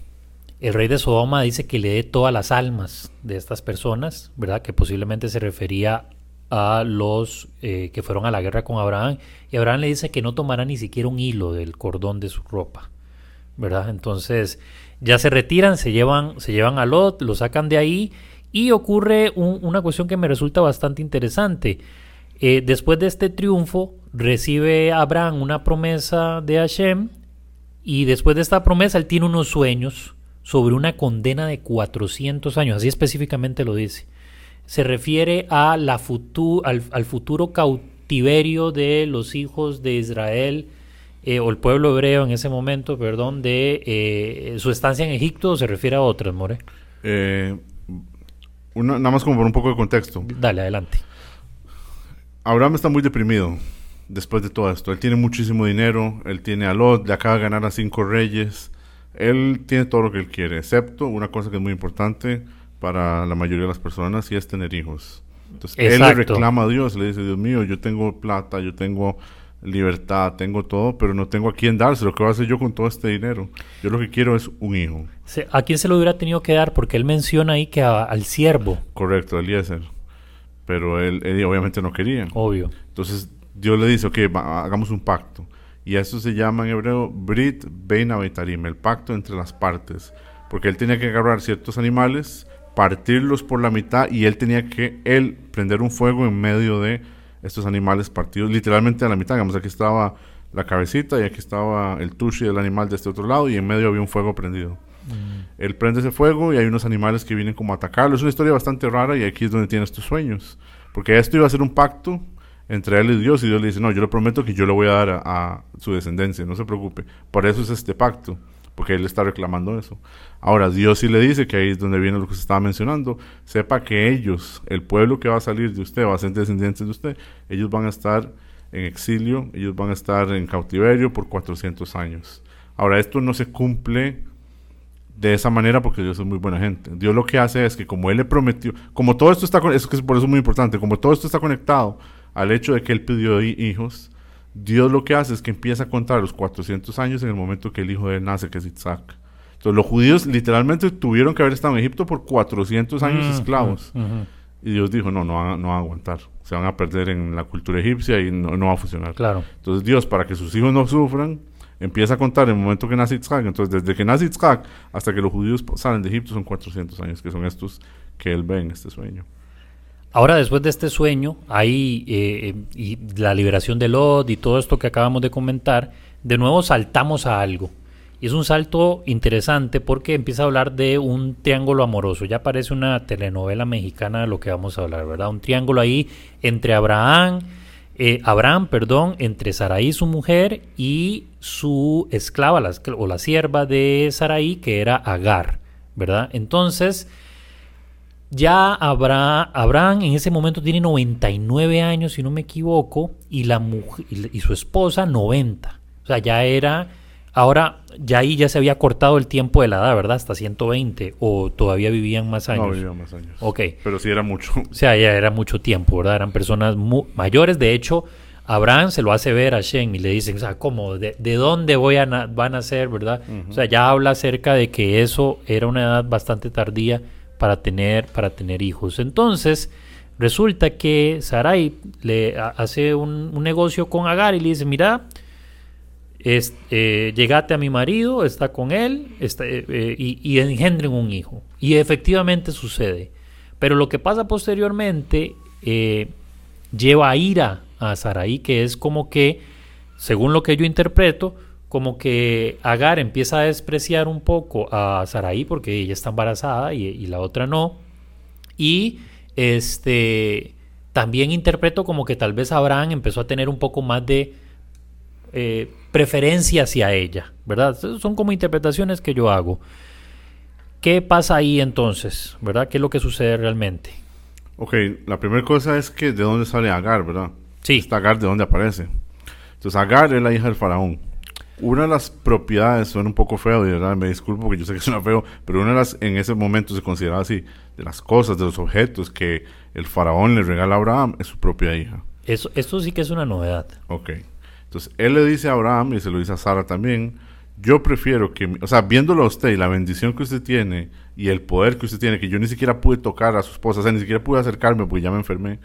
El rey de Sodoma dice que le dé todas las almas de estas personas, ¿verdad? Que posiblemente se refería a los eh, que fueron a la guerra con Abraham. Y Abraham le dice que no tomará ni siquiera un hilo del cordón de su ropa, ¿verdad? Entonces ya se retiran, se llevan, se llevan a Lot, lo sacan de ahí y ocurre una cuestión que me resulta bastante interesante. Eh, después de este triunfo, recibe Abraham una promesa de Hashem y después de esta promesa él tiene unos sueños sobre una condena de 400 años, así específicamente lo dice. Se refiere a la al, futuro cautiverio de los hijos de Israel eh, o el pueblo hebreo en ese momento, perdón, de eh, su estancia en Egipto o se refiere a otras, More? nada más como por un poco de contexto. Dale, adelante. Abraham está muy deprimido después de todo esto. Él tiene muchísimo dinero, él tiene a Lot, le acaba de ganar a cinco reyes. Él tiene todo lo que él quiere, excepto una cosa que es muy importante para la mayoría de las personas y es tener hijos. Entonces él le reclama a Dios, le dice, Dios mío, yo tengo plata, yo tengo libertad, tengo todo, pero no tengo a quién dárselo. ¿Qué voy a hacer yo con todo este dinero? Yo lo que quiero es un hijo. ¿A quién se lo hubiera tenido que dar? Porque él menciona ahí que al siervo. Correcto, Eliezer pero él, obviamente no quería. Obvio. Entonces Dios le dice, ok, hagamos un pacto. Y eso se llama en hebreo Brit Bein Avetarim, el pacto entre las partes. Porque él tenía que agarrar ciertos animales, partirlos por la mitad y él tenía que, él, prender un fuego en medio de estos animales partidos, literalmente a la mitad. Digamos, aquí estaba la cabecita y aquí estaba el tushi del animal de este otro lado y en medio había un fuego prendido. Él prende ese fuego y hay unos animales que vienen como a atacarlo. Es una historia bastante rara y aquí es donde tiene estos sueños. Porque esto iba a ser un pacto entre él y Dios y Dios le dice, no, yo le prometo que yo le voy a dar a, su descendencia, no se preocupe. Por eso es este pacto, porque él está reclamando eso. Ahora, Dios sí le dice que ahí es donde viene lo que se estaba mencionando, sepa que ellos, el pueblo que va a salir de usted, va a ser descendientes de usted, ellos van a estar en exilio, ellos van a estar en cautiverio por 400 años. Ahora, esto no se cumple de esa manera porque Dios es muy buena gente. Dios lo que hace es que como Él le prometió, como todo esto está, eso que por eso es muy importante, como todo esto está conectado al hecho de que Él pidió hijos, Dios lo que hace es que empieza a contar los 400 años en el momento que el hijo de él nace, que es Isaac. Entonces los judíos literalmente tuvieron que haber estado en Egipto por 400 años mm, esclavos. Mm, y Dios dijo, no, no van, no van a aguantar. Se van a perder en la cultura egipcia y no, no va a funcionar. Claro. Entonces Dios, para que sus hijos no sufran, empieza a contar el momento que nace Itzhak. Entonces, desde que nace Itzhak hasta que los judíos salen de Egipto son 400 años, que son estos que él ve en este sueño. Ahora, después de este sueño, hay eh, y la liberación de Lot y todo esto que acabamos de comentar, de nuevo saltamos a algo. Y es un salto interesante porque empieza a hablar de un triángulo amoroso. Ya parece una telenovela mexicana de lo que vamos a hablar, ¿verdad? Un triángulo ahí entre Abraham, eh, Abraham, perdón, entre Saraí, su mujer, y su esclava o la sierva de Saraí, que era Agar, ¿verdad? Entonces, ya Abraham en ese momento tiene 99 años, si no me equivoco, y, la mujer, y su esposa 90. O sea, ya era Ahora, ya ahí ya se había cortado el tiempo de la edad, ¿verdad? Hasta 120, o todavía vivían más años. No, vivían más años. Ok. Pero sí era mucho. O sea, ya era mucho tiempo, ¿verdad? Eran personas mayores. De hecho, Abraham se lo hace ver a Shem y le dicen, o sea, ¿cómo? ¿De, dónde voy a van a ser, verdad? O sea, ya habla acerca de que eso era una edad bastante tardía para tener, para tener hijos. Entonces, resulta que Sarai le hace un, un negocio con Agar y le dice, mira, es, eh, llegate a mi marido, está con él está, eh, eh, y, y, engendren un hijo. Y efectivamente sucede. Pero lo que pasa posteriormente eh, lleva a ira a Saraí, que es como que, según lo que yo interpreto, como que Agar empieza a despreciar un poco a Saraí porque ella está embarazada y, la otra no. Y este también interpreto como que tal vez Abraham empezó a tener un poco más de eh, preferencia hacia ella, ¿verdad? Son como interpretaciones que yo hago. ¿Qué pasa ahí entonces? ¿Verdad? ¿Qué es lo que sucede realmente? Ok, la primera cosa es que de dónde sale Agar, ¿verdad? Sí. Esta Agar de dónde aparece. Entonces Agar es la hija del faraón. Una de las propiedades, suena un poco feo, de verdad, me disculpo porque yo sé que suena feo, pero una de las, en ese momento se consideraba así, de las cosas, de los objetos que el faraón le regala a Abraham, es su propia hija. Eso, esto sí que es una novedad. Ok. Entonces, él le dice a Abraham, y se lo dice a Sara también, yo prefiero que, o sea, viéndolo a usted y la bendición que usted tiene y el poder que usted tiene, que yo ni siquiera pude tocar a su esposa, o sea, ni siquiera pude acercarme porque ya me enfermé,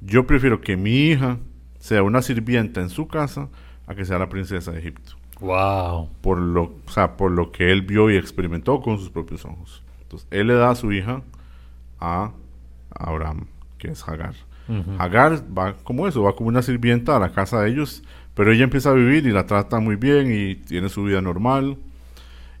yo prefiero que mi hija sea una sirvienta en su casa a que sea la princesa de Egipto. Wow. Por lo, o sea, por lo que él vio y experimentó con sus propios ojos. Entonces, él le da a su hija a Abraham, que es Hagar. Hagar va como eso, va como una sirvienta a la casa de ellos pero ella empieza a vivir y la trata muy bien y tiene su vida normal.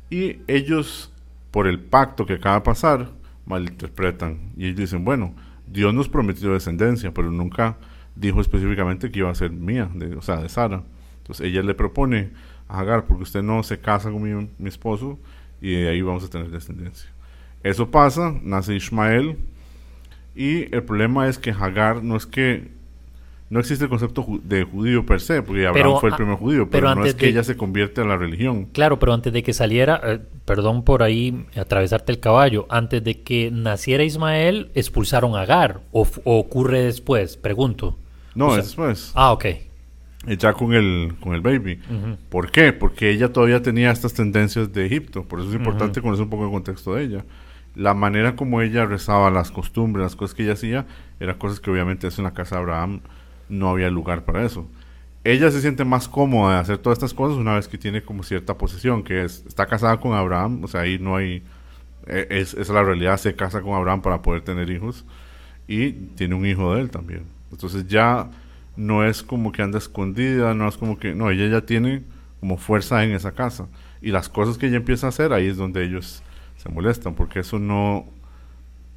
Y ellos, por el pacto que acaba de pasar, malinterpretan. Y ellos dicen, bueno, Dios nos prometió descendencia, pero nunca dijo específicamente que iba a ser mía, de, o sea, de Sara. Entonces ella le propone a Hagar, porque usted no se casa con mi, mi esposo y ahí vamos a tener descendencia. Eso pasa, nace Ismael y el problema es que Hagar no es que no existe el concepto de judío per se, porque Abraham fue el primer judío, pero, no es que ella se convierte en la religión. Claro, pero antes de que saliera, eh, perdón por ahí atravesarte el caballo, antes de que naciera Ismael, expulsaron a Agar, o, ocurre después, pregunto. No, es después. Ah, ok. Ya con el, con el baby. ¿Por qué? Porque ella todavía tenía estas tendencias de Egipto, por eso es importante conocer un poco el contexto de ella la manera como ella rezaba, las costumbres, las cosas que ella hacía, eran cosas que obviamente en la casa de Abraham no había lugar para eso. Ella se siente más cómoda de hacer todas estas cosas una vez que tiene como cierta posesión, que es, está casada con Abraham, o sea, ahí no hay, e, es, es la realidad, se casa con Abraham para poder tener hijos y tiene un hijo de él también. Entonces ya no es como que anda escondida, no es como que, no, ella ya tiene como fuerza en esa casa. Y las cosas que ella empieza a hacer, ahí es donde ellos se molestan, porque eso no,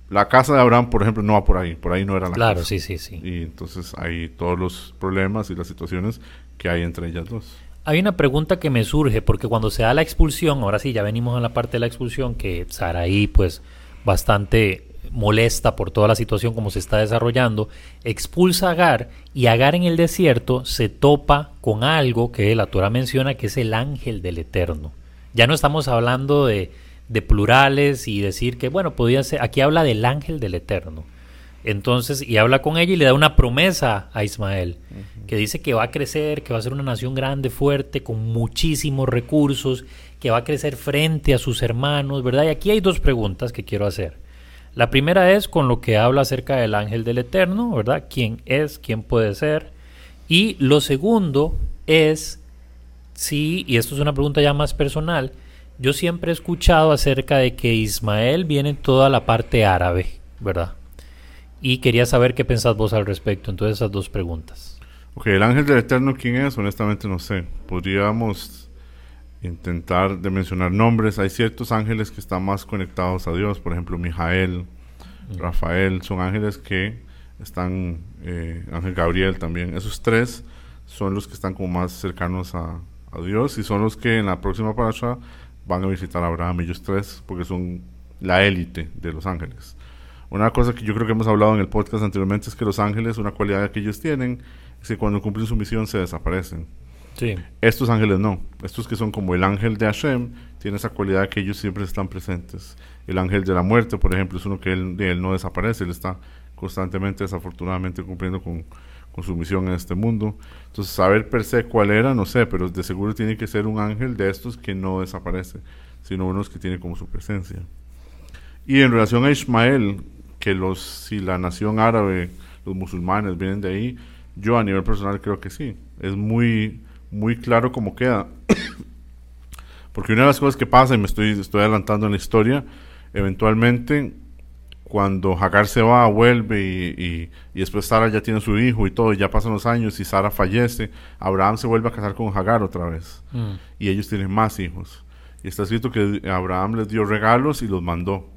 la casa de Abraham, por ejemplo, no va por ahí, por ahí no era la casa. Claro, sí, sí, sí. Y entonces hay todos los problemas y las situaciones que hay entre ellas dos. Hay una pregunta que me surge, porque cuando se da la expulsión, ahora sí, ya venimos a la parte de la expulsión, que Saraí, pues, bastante molesta por toda la situación como se está desarrollando, expulsa a Agar y Agar en el desierto se topa con algo que la Torah menciona que es el ángel del Eterno. Ya no estamos hablando de, de plurales y decir que, bueno, podía ser, aquí habla del ángel del Eterno. Entonces, y habla con ella y le da una promesa a Ismael, que dice que va a crecer, que va a ser una nación grande, fuerte, con muchísimos recursos, que va a crecer frente a sus hermanos, ¿verdad? Y aquí hay dos preguntas que quiero hacer. La primera es con lo que habla acerca del ángel del Eterno, ¿verdad? ¿Quién es? ¿Quién puede ser? Y lo segundo es si, y esto es una pregunta ya más personal, yo siempre he escuchado acerca de que Ismael viene toda la parte árabe, ¿verdad? Y quería saber qué pensás vos al respecto. Entonces, esas dos preguntas. Ok, el ángel del Eterno, ¿quién es? Honestamente no sé. Podríamos intentar de mencionar nombres. Hay ciertos ángeles que están más conectados a Dios. Por ejemplo, Mijael, mm. Rafael. Son ángeles que están... Eh, ángel Gabriel también. Esos tres son los que están como más cercanos a, a Dios y son los que en la próxima parasha van a visitar a Abraham, ellos tres, porque son la élite de los ángeles. Una cosa que yo creo que hemos hablado en el podcast anteriormente es que los ángeles, una cualidad que ellos tienen, es que cuando cumplen su misión se desaparecen. Estos ángeles no. Estos que son como el ángel de Hashem, tienen esa cualidad que ellos siempre están presentes. El ángel de la muerte, por ejemplo, es uno que él, no desaparece, él está constantemente, desafortunadamente, cumpliendo con, con su misión en este mundo. Entonces, saber per se cuál era, no sé, pero de seguro tiene que ser un ángel de estos que no desaparece, sino unos que tiene como su presencia. Y en relación a Ismael, que los, si la nación árabe, los musulmanes vienen de ahí, yo a nivel personal creo que sí. Es muy, muy claro cómo queda. Porque una de las cosas que pasa, y me estoy, estoy adelantando en la historia, eventualmente cuando Hagar se va, vuelve y, y, después Sara ya tiene su hijo y todo, y ya pasan los años y Sara fallece, Abraham se vuelve a casar con Hagar otra vez. Mm. Y ellos tienen más hijos. Y está escrito que Abraham les dio regalos y los mandó.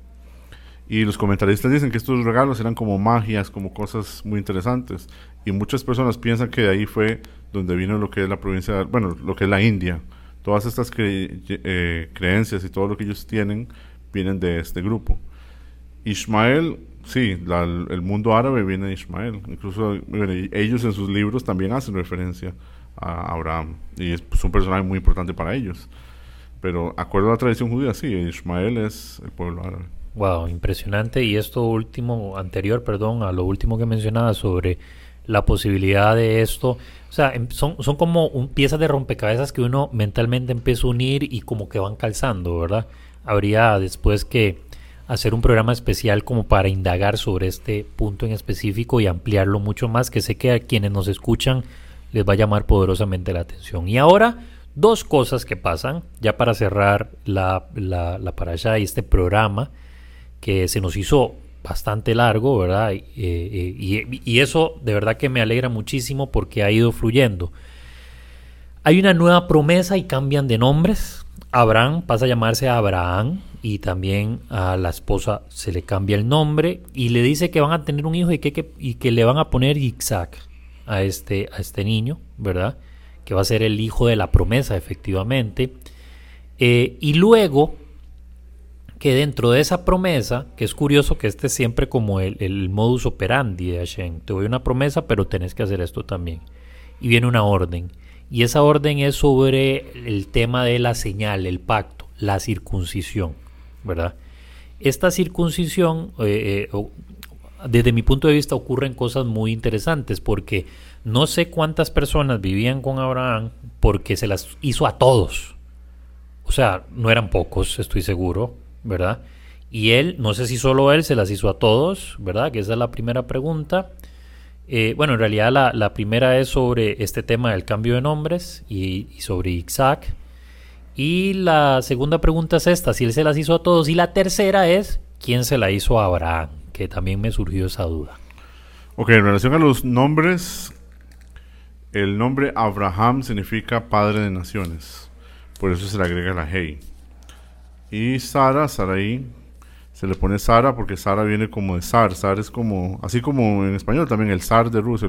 Y los comentaristas dicen que estos regalos eran como magias, como cosas muy interesantes. Y muchas personas piensan que de ahí fue donde vino lo que es la provincia, bueno, lo que es la India. Todas estas eh, creencias y todo lo que ellos tienen vienen de este grupo. Ismael, sí, el mundo árabe viene de Ismael. Incluso ellos en sus libros también hacen referencia a Abraham. Y es un personaje muy importante para ellos. Pero acuerdo a la tradición judía, sí, Ismael es el pueblo árabe. Wow, impresionante. Y esto último, anterior, perdón, a lo último que mencionaba sobre la posibilidad de esto. O sea, em, son, son como un, piezas de rompecabezas que uno mentalmente empieza a unir y como que van calzando, ¿verdad? Habría después que hacer un programa especial como para indagar sobre este punto en específico y ampliarlo mucho más, que sé que a quienes nos escuchan les va a llamar poderosamente la atención. Y ahora, dos cosas que pasan, ya para cerrar la, la, la para allá y este programa, que se nos hizo bastante largo, ¿verdad? Eh, eh, y, eso de verdad que me alegra muchísimo porque ha ido fluyendo. Hay una nueva promesa y cambian de nombres. Abraham pasa a llamarse Abraham y también a la esposa se le cambia el nombre y le dice que van a tener un hijo y que, y que le van a poner Isaac a este, a este niño, ¿verdad? Que va a ser el hijo de la promesa, efectivamente. Eh, y luego que dentro de esa promesa, que es curioso que este es siempre como el, modus operandi de Hashem, te doy una promesa, pero tenés que hacer esto también. Y viene una orden. Y esa orden es sobre el tema de la señal, el pacto, la circuncisión, ¿verdad? Esta circuncisión, eh, eh, desde mi punto de vista, ocurren cosas muy interesantes porque no sé cuántas personas vivían con Abraham porque se las hizo a todos. O sea, no eran pocos, estoy seguro ¿verdad? Y él, no sé si solo él se las hizo a todos, ¿verdad? Que esa es la primera pregunta. Eh, bueno, en realidad la, primera es sobre este tema del cambio de nombres y, sobre Isaac. Y la segunda pregunta es esta, si él se las hizo a todos. Y la tercera es, ¿quién se la hizo a Abraham? Que también me surgió esa duda. Ok, en relación a los nombres, el nombre Abraham significa padre de naciones. Por eso se le agrega la hey. Y Sara, Saraí, se le pone Sara porque Sara viene como de zar. Zar es como, así como en español también, el zar de Rusia.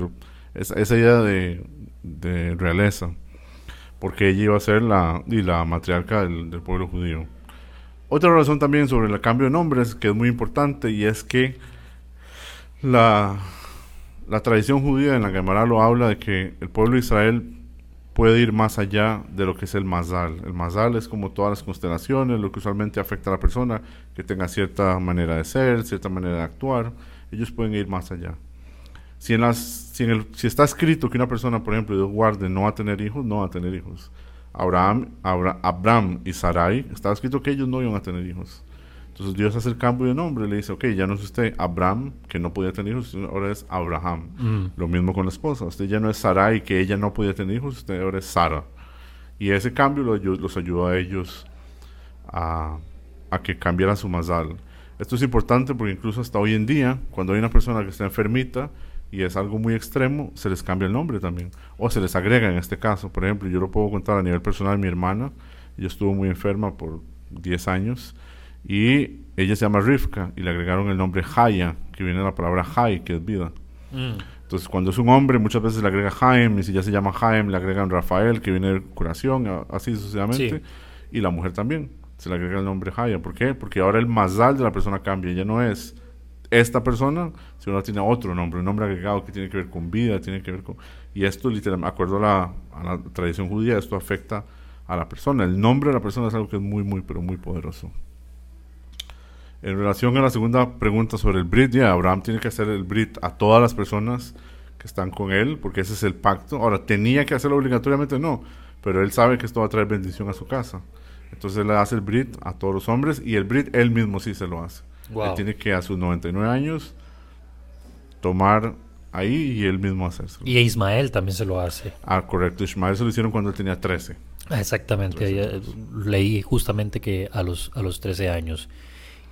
esa idea de, realeza. Porque ella iba a ser la, y la matriarca del, pueblo judío. Otra razón también sobre el cambio de nombres que es muy importante y es que la, la tradición judía en la Gemara lo habla de que el pueblo de Israel puede ir más allá de lo que es el mazal. El mazal es como todas las constelaciones, lo que usualmente afecta a la persona, que tenga cierta manera de ser, cierta manera de actuar. Ellos pueden ir más allá. Si, en las, si, en el, si está escrito que una persona, por ejemplo, Dios guarde, no va a tener hijos, no va a tener hijos. Abraham, Abraham y Sarai, estaba escrito que ellos no iban a tener hijos. Entonces Dios hace el cambio de nombre, le dice, ok, ya no es usted Abraham, que no podía tener hijos, ahora es Abraham. Mm. Lo mismo con la esposa, usted ya no es Sarai, que ella no podía tener hijos, usted ahora es Sara. Y ese cambio los, ayudó a ellos a, que cambiaran su mazal. Esto es importante porque incluso hasta hoy en día, cuando hay una persona que está enfermita y es algo muy extremo, se les cambia el nombre también. O se les agrega en este caso. Por ejemplo, yo lo puedo contar a nivel personal, mi hermana, ella estuvo muy enferma por 10 años y ella se llama Rivka y le agregaron el nombre Haya, que viene de la palabra Hay, que es vida. Mm. Entonces, cuando es un hombre, muchas veces le agrega Jaime, y si ya se llama Jaime, le agregan Rafael, que viene de curación, así sucesivamente. Y la mujer también, se le agrega el nombre Haya. ¿Por qué? Porque ahora el mazal de la persona cambia, ya no es esta persona, sino tiene otro nombre, un nombre agregado que tiene que ver con vida, tiene que ver con... Y esto, literalmente, acuerdo a la, a la tradición judía, esto afecta a la persona. El nombre de la persona es algo que es muy, muy, pero muy poderoso. En relación a la segunda pregunta sobre el Brit, ya Abraham tiene que hacer el Brit a todas las personas que están con él, porque ese es el pacto. Ahora, ¿tenía que hacerlo obligatoriamente? No, pero él sabe que esto va a traer bendición a su casa. Entonces él le hace el Brit a todos los hombres y el Brit él mismo sí se lo hace. Él tiene que a sus 99 años tomar ahí y él mismo hacerse. Y a Ismael también se lo hace. Ah, correcto. Ismael se lo hicieron cuando él tenía 13. Exactamente. Leí justamente que a los, a los 13 años.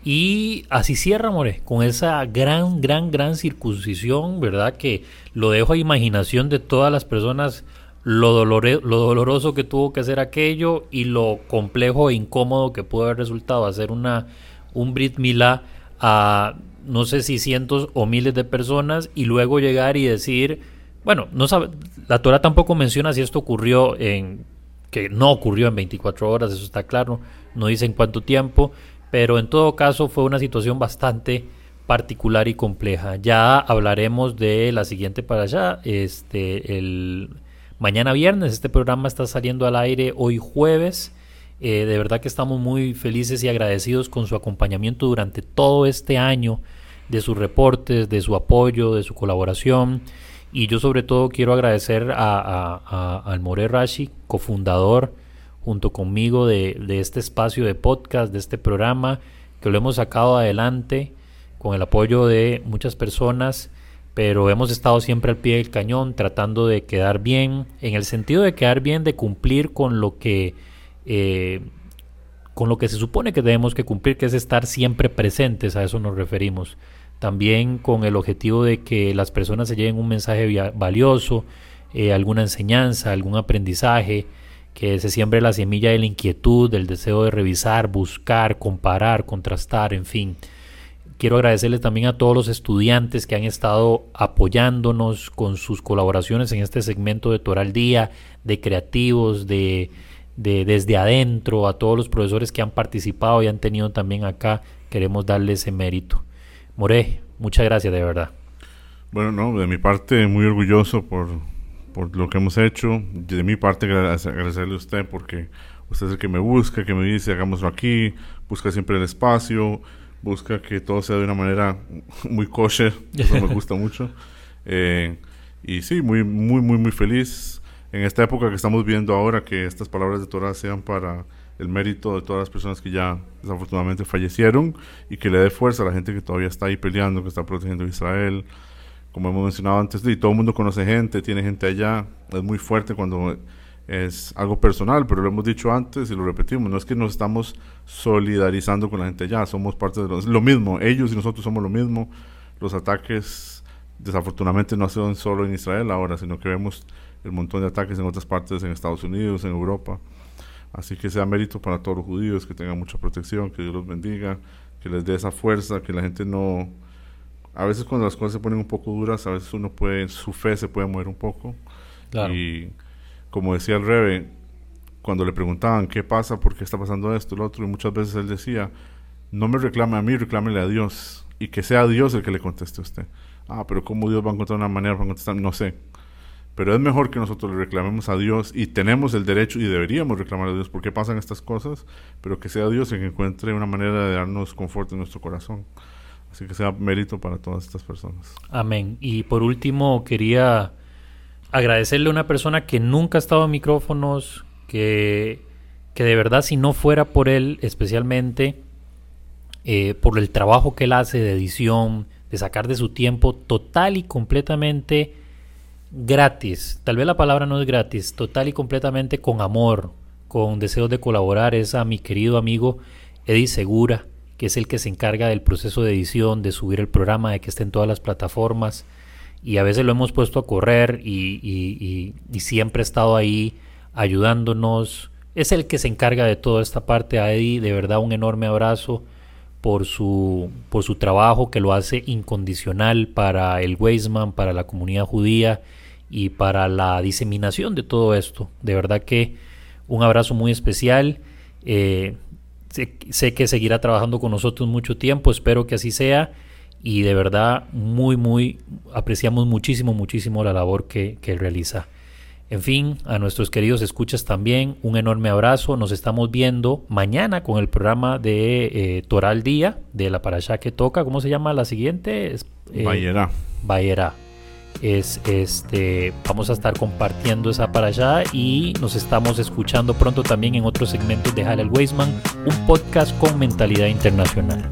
Y así cierra, More, con esa gran, gran, gran circuncisión, ¿verdad? Que lo dejo a imaginación de todas las personas lo, lo doloroso que tuvo que hacer aquello y lo complejo e incómodo que pudo haber resultado hacer una, un Brit Milá a no sé si cientos o miles de personas y luego llegar y decir, bueno, no sabe, la Torah tampoco menciona si esto ocurrió en, que no ocurrió en 24 horas, eso está claro, no dice en cuánto tiempo, pero en todo caso fue una situación bastante particular y compleja. Ya hablaremos de la siguiente para allá, este, el mañana viernes. Este programa está saliendo al aire hoy jueves. Eh, de verdad que estamos muy felices y agradecidos con su acompañamiento durante todo este año, de sus reportes, de su apoyo, de su colaboración. Y yo sobre todo quiero agradecer a, al More Rashi, cofundador junto conmigo de, de este espacio de podcast, de este programa, que lo hemos sacado adelante con el apoyo de muchas personas pero hemos estado siempre al pie del cañón tratando de quedar bien, en el sentido de quedar bien, de cumplir con lo que, eh, con lo que se supone que tenemos que cumplir, que es estar siempre presentes, a eso nos referimos. También con el objetivo de que las personas se lleven un mensaje valioso, eh, alguna enseñanza, algún aprendizaje, que se siembre la semilla de la inquietud, del deseo de revisar, buscar, comparar, contrastar, en fin. Quiero agradecerles también a todos los estudiantes que han estado apoyándonos con sus colaboraciones en este segmento de Toral Día, de creativos, de, desde adentro, a todos los profesores que han participado y han tenido también acá. Queremos darles ese mérito. More, muchas gracias de verdad. Bueno, no, de mi parte muy orgulloso por, por lo que hemos hecho. De mi parte agradecerle a usted porque usted es el que me busca, que me dice hagámoslo aquí, busca siempre el espacio busca que todo sea de una manera muy kosher, eso me gusta mucho. Eh, y sí, muy, muy, muy, muy feliz en esta época que estamos viendo ahora, que estas palabras de Torah sean para el mérito de todas las personas que ya desafortunadamente fallecieron y que le dé fuerza a la gente que todavía está ahí peleando, que está protegiendo a Israel. Como hemos mencionado antes, y todo el mundo conoce gente, tiene gente allá, es muy fuerte cuando es algo personal, pero lo hemos dicho antes y lo repetimos, no es que nos estamos solidarizando con la gente ya, somos parte de lo mismo, ellos y nosotros somos lo mismo, los ataques desafortunadamente no son solo en Israel ahora, sino que vemos el montón de ataques en otras partes, en Estados Unidos, en Europa, así que sea mérito para todos los judíos, que tengan mucha protección, que Dios los bendiga, que les dé esa fuerza, que la gente no... A veces cuando las cosas se ponen un poco duras, a veces uno puede, su fe se puede mover un poco. Claro. Y como decía el Rebe, cuando le preguntaban qué pasa, por qué está pasando esto, lo otro, y muchas veces él decía, no me reclame a mí, reclámele a Dios, y que sea Dios el que le conteste a usted. Ah, pero ¿cómo Dios va a encontrar una manera para contestar? No sé. Pero es mejor que nosotros le reclamemos a Dios y tenemos el derecho y deberíamos reclamar a Dios por qué pasan estas cosas, pero que sea Dios el que encuentre una manera de darnos confort en nuestro corazón. Así que sea mérito para todas estas personas. Amén. Y por último, quería agradecerle a una persona que nunca ha estado en micrófonos, que, que de verdad si no fuera por él, especialmente eh, por el trabajo que él hace de edición, de sacar de su tiempo total y completamente gratis, tal vez la palabra no es gratis, total y completamente con amor, con deseos de colaborar, es a mi querido amigo Eddie Segura, que es el que se encarga del proceso de edición, de subir el programa, de que esté en todas las plataformas y a veces lo hemos puesto a correr y, siempre ha estado ahí ayudándonos. Es el que se encarga de toda esta parte. A Eddie, de verdad, un enorme abrazo por su, por su trabajo que lo hace incondicional para el Weisman, para la comunidad judía y para la diseminación de todo esto. De verdad que un abrazo muy especial. Eh, sé que seguirá trabajando con nosotros mucho tiempo, espero que así sea y de verdad muy, muy apreciamos muchísimo, muchísimo la labor que, que realiza. En fin, a nuestros queridos escuchas también un enorme abrazo. Nos estamos viendo mañana con el programa de eh, Toral Día, de la Parashá que toca. ¿Cómo se llama la siguiente? Eh, Bayerá. Bayerá. Es, este, vamos a estar compartiendo esa para allá y nos estamos escuchando pronto también en otros segmentos de Halal Weisman, un podcast con mentalidad internacional.